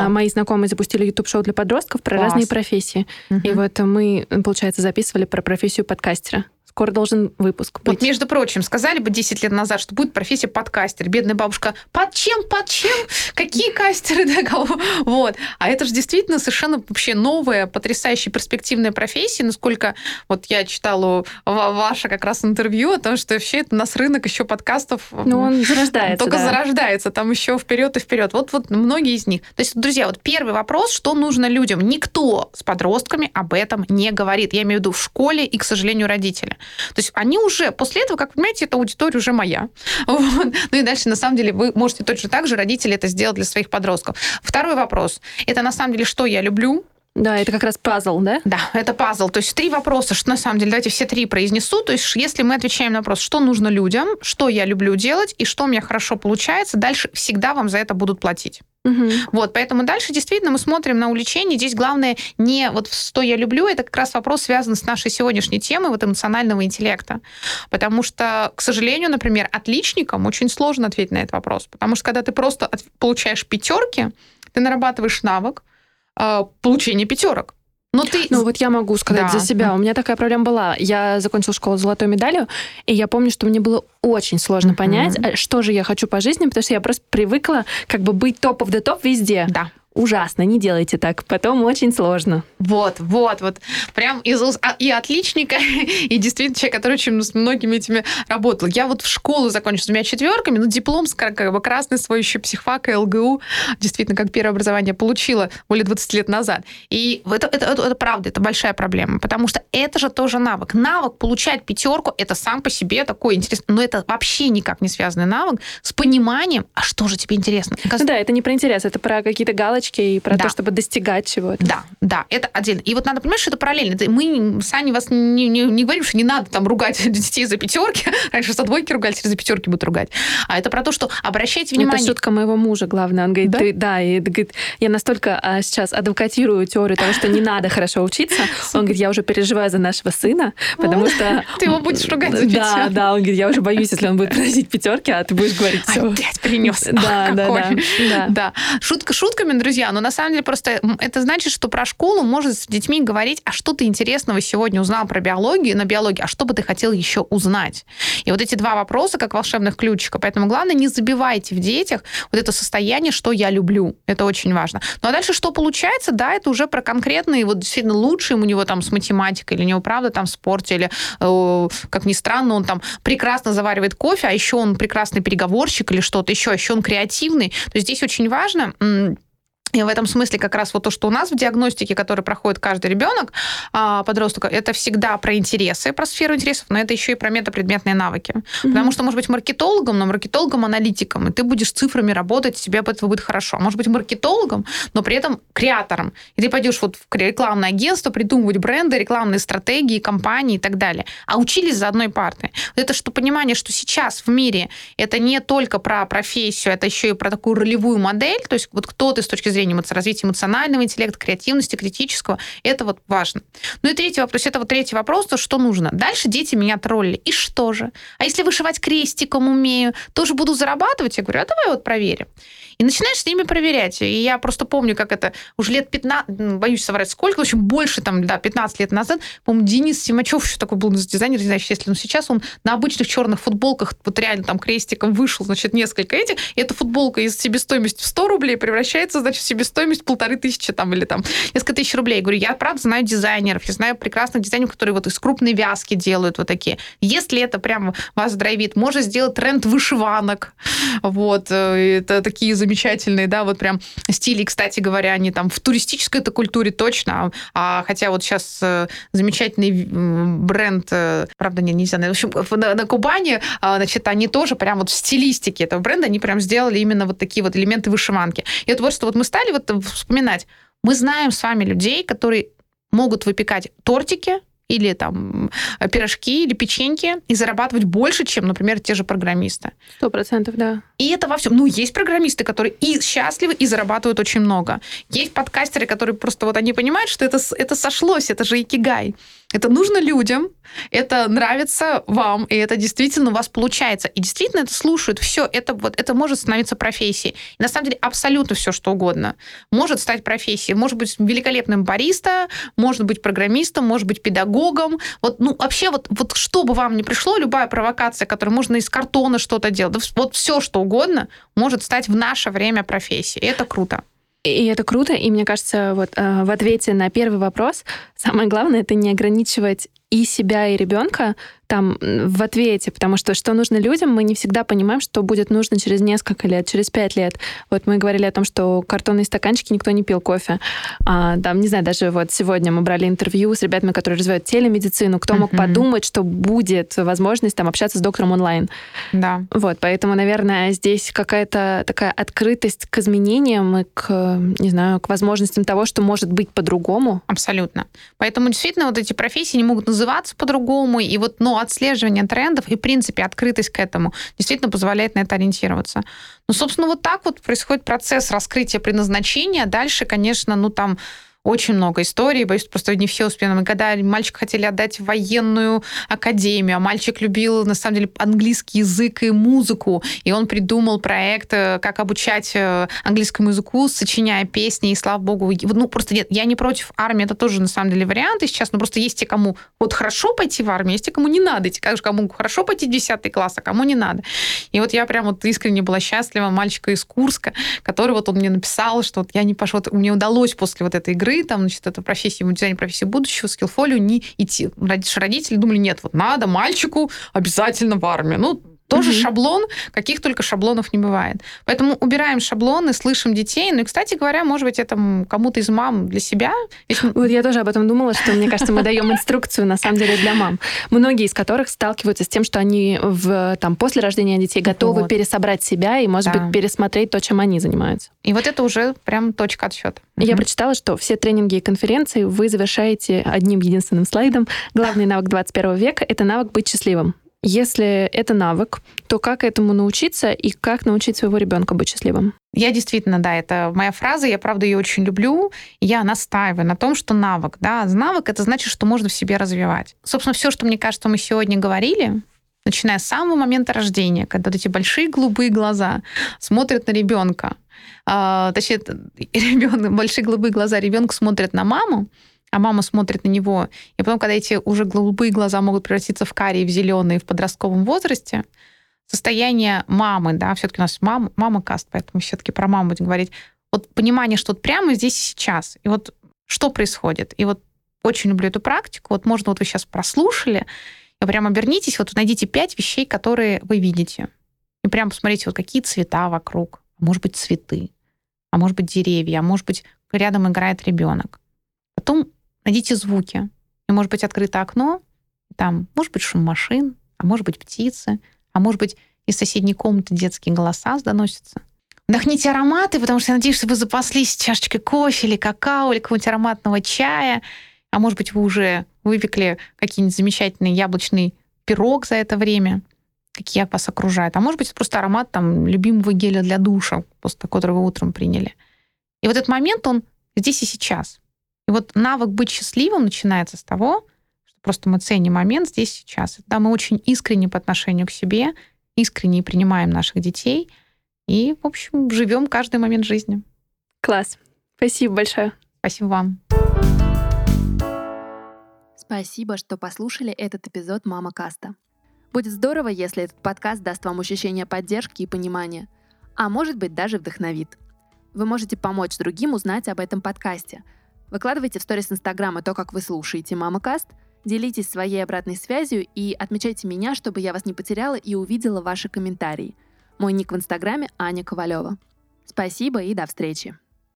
Speaker 1: Мои знакомые запустили YouTube-шоу для подростков про Класс. разные профессии. Угу. И вот мы, получается, записывали про профессию подкастера. Скоро должен выпуск быть.
Speaker 2: Вот, между прочим, сказали бы 10 лет назад, что будет профессия подкастер. Бедная бабушка, под чем, под чем? Какие кастеры? Да, кого? Вот. А это же действительно совершенно вообще новая, потрясающая, перспективная профессия. Насколько вот я читала ваше как раз интервью о том, что вообще это у нас рынок еще подкастов.
Speaker 1: Ну, он зарождается.
Speaker 2: Только да. зарождается. Там еще вперед и вперед. Вот, вот многие из них. То есть, друзья, вот первый вопрос, что нужно людям? Никто с подростками об этом не говорит. Я имею в виду в школе и, к сожалению, родители. То есть они уже, после этого, как вы понимаете, эта аудитория уже моя. Вот. Ну и дальше, на самом деле, вы можете точно так же, родители, это сделать для своих подростков. Второй вопрос. Это, на самом деле, что я люблю,
Speaker 1: да, это как раз пазл, да?
Speaker 2: Да, это пазл. То есть три вопроса, что на самом деле, давайте все три произнесу. То есть если мы отвечаем на вопрос, что нужно людям, что я люблю делать и что у меня хорошо получается, дальше всегда вам за это будут платить. Угу. Вот, поэтому дальше действительно мы смотрим на увлечение. Здесь главное не вот что я люблю, это как раз вопрос связан с нашей сегодняшней темой вот эмоционального интеллекта. Потому что, к сожалению, например, отличникам очень сложно ответить на этот вопрос. Потому что когда ты просто получаешь пятерки, ты нарабатываешь навык э, получения пятерок.
Speaker 1: Но ты... Ну вот я могу сказать да. за себя. У меня такая проблема была. Я закончила школу с золотой медалью, и я помню, что мне было очень сложно mm-hmm. понять, а что же я хочу по жизни, потому что я просто привыкла как бы быть топ of the топ везде.
Speaker 2: Да
Speaker 1: ужасно, не делайте так, потом очень сложно.
Speaker 2: Вот, вот, вот. Прям из а, и отличника, и действительно человек, который очень с многими этими работал. Я вот в школу закончила с двумя четверками, но диплом как бы красный свой еще психфак и ЛГУ, действительно, как первое образование получила более 20 лет назад. И это, это, это, это правда, это большая проблема, потому что это же тоже навык. Навык получать пятерку, это сам по себе такой интересный, но это вообще никак не связанный навык с пониманием, а что же тебе интересно.
Speaker 1: Ну, да, это не про интерес, это про какие-то галочки галочки и про да. то, чтобы достигать чего-то.
Speaker 2: Да, да, это отдельно. И вот надо понимать, что это параллельно. Мы с Аней вас не, не, не говорим, что не надо там ругать детей за пятерки. Раньше за двойки ругали, теперь за пятерки будут ругать. А это про то, что обращайте внимание.
Speaker 1: Это шутка моего мужа, главное. Он говорит, да, ты, да и говорит, я настолько а, сейчас адвокатирую теорию того, что не надо хорошо учиться. Он говорит, я уже переживаю за нашего сына, потому что...
Speaker 2: Ты его будешь ругать за
Speaker 1: пятерки. Да, да, он говорит, я уже боюсь, если он будет просить пятерки, а ты будешь говорить все.
Speaker 2: Опять принес. Да, да, да. Шутка шутками, друзья, но на самом деле просто это значит, что про школу может с детьми говорить, а что ты интересного сегодня узнал про биологию, на биологии, а что бы ты хотел еще узнать? И вот эти два вопроса, как волшебных ключика. Поэтому главное, не забивайте в детях вот это состояние, что я люблю. Это очень важно. Ну а дальше что получается? Да, это уже про конкретные, вот действительно лучшие у него там с математикой, или у него правда там в спорте, или, э, как ни странно, он там прекрасно заваривает кофе, а еще он прекрасный переговорщик или что-то еще, а еще он креативный. То есть здесь очень важно и в этом смысле как раз вот то, что у нас в диагностике, который проходит каждый ребенок, а, подросток, это всегда про интересы, про сферу интересов, но это еще и про метапредметные навыки. Mm-hmm. Потому что, может быть, маркетологом, но маркетологом-аналитиком, и ты будешь цифрами работать, тебе от этого будет хорошо. Может быть, маркетологом, но при этом креатором. И ты пойдешь вот в рекламное агентство придумывать бренды, рекламные стратегии, компании и так далее. А учились за одной партой. Это что понимание, что сейчас в мире это не только про профессию, это еще и про такую ролевую модель, то есть вот кто ты с точки зрения зрения развития эмоционального интеллекта, креативности, критического. Это вот важно. Ну и третий вопрос. Это вот третий вопрос, то что нужно. Дальше дети меняют роли. И что же? А если вышивать крестиком умею, тоже буду зарабатывать? Я говорю, а давай вот проверим. И начинаешь с ними проверять. И я просто помню, как это уже лет 15, боюсь соврать, сколько, в общем, больше, там, да, 15 лет назад, по-моему, Денис Симачев еще такой был дизайнер, не знаю, если он сейчас, он на обычных черных футболках вот реально там крестиком вышел, значит, несколько этих, и эта футболка из себестоимости в 100 рублей превращается, значит, в себестоимость полторы тысячи там или там несколько тысяч рублей. Я говорю, я правда знаю дизайнеров, я знаю прекрасных дизайнеров, которые вот из крупной вязки делают вот такие. Если это прямо вас драйвит, можно сделать тренд вышиванок. Вот, э, это такие замечательные замечательные, да, вот прям стили, кстати говоря, они там в туристической это культуре точно, а хотя вот сейчас э, замечательный бренд, э, правда, не, нельзя, в общем, на, на Кубани, а, значит, они тоже прям вот в стилистике этого бренда, они прям сделали именно вот такие вот элементы вышиванки. И вот что вот мы стали вот вспоминать, мы знаем с вами людей, которые могут выпекать тортики, или там пирожки, или печеньки, и зарабатывать больше, чем, например, те же программисты.
Speaker 1: Сто процентов, да.
Speaker 2: И это во всем. Ну, есть программисты, которые и счастливы, и зарабатывают очень много. Есть подкастеры, которые просто вот они понимают, что это, это сошлось, это же икигай. Это нужно людям, это нравится вам, и это действительно у вас получается. И действительно это слушают. Все, это, вот, это может становиться профессией. И на самом деле абсолютно все, что угодно может стать профессией. Может быть великолепным бариста, может быть программистом, может быть педагогом. Вот, ну, вообще, вот, вот что бы вам ни пришло, любая провокация, которую можно из картона что-то делать, вот все, что угодно, может стать в наше время профессией. И это круто.
Speaker 1: И это круто, и мне кажется, вот э, в ответе на первый вопрос самое главное это не ограничивать и себя, и ребенка там в ответе, потому что что нужно людям, мы не всегда понимаем, что будет нужно через несколько лет, через пять лет. Вот мы говорили о том, что картонные стаканчики никто не пил кофе. А, там, не знаю, даже вот сегодня мы брали интервью с ребятами, которые развивают телемедицину. Кто uh-huh. мог подумать, что будет возможность там общаться с доктором онлайн?
Speaker 2: Да.
Speaker 1: Вот, поэтому, наверное, здесь какая-то такая открытость к изменениям и к, не знаю, к возможностям того, что может быть по-другому.
Speaker 2: Абсолютно. Поэтому действительно вот эти профессии не могут называться по-другому. И вот, ну, отслеживание трендов и, в принципе, открытость к этому действительно позволяет на это ориентироваться. Ну, собственно, вот так вот происходит процесс раскрытия предназначения. Дальше, конечно, ну, там очень много историй, боюсь, просто не все успели. Мы когда мальчик хотели отдать в военную академию, а мальчик любил, на самом деле, английский язык и музыку, и он придумал проект, э, как обучать э, английскому языку, сочиняя песни, и слава богу, ну, просто нет, я не против армии, это тоже, на самом деле, варианты сейчас, но просто есть те, кому вот хорошо пойти в армию, есть те, кому не надо, те, кому хорошо пойти в 10 класс, а кому не надо. И вот я прям вот искренне была счастлива. Мальчика из Курска, который вот он мне написал, что вот я не пошел, мне удалось после вот этой игры игры, там, значит, это профессия, дизайн профессии будущего, скиллфолио, не идти. Родители думали, нет, вот надо мальчику обязательно в армию. Ну, тоже угу. шаблон, каких только шаблонов не бывает. Поэтому убираем шаблоны, слышим детей. Ну и, кстати говоря, может быть, это кому-то из мам для себя.
Speaker 1: Вот я тоже об этом думала, что, мне кажется, мы даем инструкцию, на самом деле, для мам. Многие из которых сталкиваются с тем, что они в, там, после рождения детей готовы вот. пересобрать себя и, может да. быть, пересмотреть то, чем они занимаются.
Speaker 2: И вот это уже прям точка отсчета.
Speaker 1: Я угу. прочитала, что все тренинги и конференции вы завершаете одним единственным слайдом. Главный навык 21 века — это навык быть счастливым. Если это навык, то как этому научиться и как научить своего ребенка быть счастливым?
Speaker 2: Я действительно, да, это моя фраза, я правда ее очень люблю. Я настаиваю на том, что навык, да, навык это значит, что можно в себе развивать. Собственно, все, что мне кажется, мы сегодня говорили, начиная с самого момента рождения, когда вот эти большие голубые глаза смотрят на ребенка, э, точнее, ребенок, большие голубые глаза ребенка смотрят на маму, а мама смотрит на него, и потом, когда эти уже голубые глаза могут превратиться в карие, в зеленые в подростковом возрасте, состояние мамы, да, все-таки у нас мама, мама каст, поэтому все-таки про маму будем говорить, вот понимание, что вот прямо здесь и сейчас, и вот что происходит. И вот очень люблю эту практику. Вот можно, вот вы сейчас прослушали, и прям обернитесь, вот найдите пять вещей, которые вы видите. И прям посмотрите, вот какие цвета вокруг. А может быть, цветы, а может быть, деревья, а может быть, рядом играет ребенок. Потом найдите звуки. И может быть открыто окно, там может быть шум машин, а может быть птицы, а может быть из соседней комнаты детские голоса доносятся. Вдохните ароматы, потому что я надеюсь, что вы запаслись чашечкой кофе или какао, или какого-нибудь ароматного чая. А может быть, вы уже выпекли какие-нибудь замечательный яблочный пирог за это время, какие вас окружают. А может быть, это просто аромат там, любимого геля для душа, после которого вы утром приняли. И вот этот момент, он здесь и сейчас. Вот навык быть счастливым начинается с того, что просто мы ценим момент здесь сейчас. Да, мы очень искренне по отношению к себе, искренне принимаем наших детей и, в общем, живем каждый момент жизни.
Speaker 1: Класс. Спасибо большое.
Speaker 2: Спасибо вам.
Speaker 1: Спасибо, что послушали этот эпизод «Мама Каста». Будет здорово, если этот подкаст даст вам ощущение поддержки и понимания, а может быть даже вдохновит. Вы можете помочь другим узнать об этом подкасте – Выкладывайте в сторис Инстаграма то, как вы слушаете Мама Каст, делитесь своей обратной связью и отмечайте меня, чтобы я вас не потеряла и увидела ваши комментарии. Мой ник в Инстаграме Аня Ковалева. Спасибо и до встречи.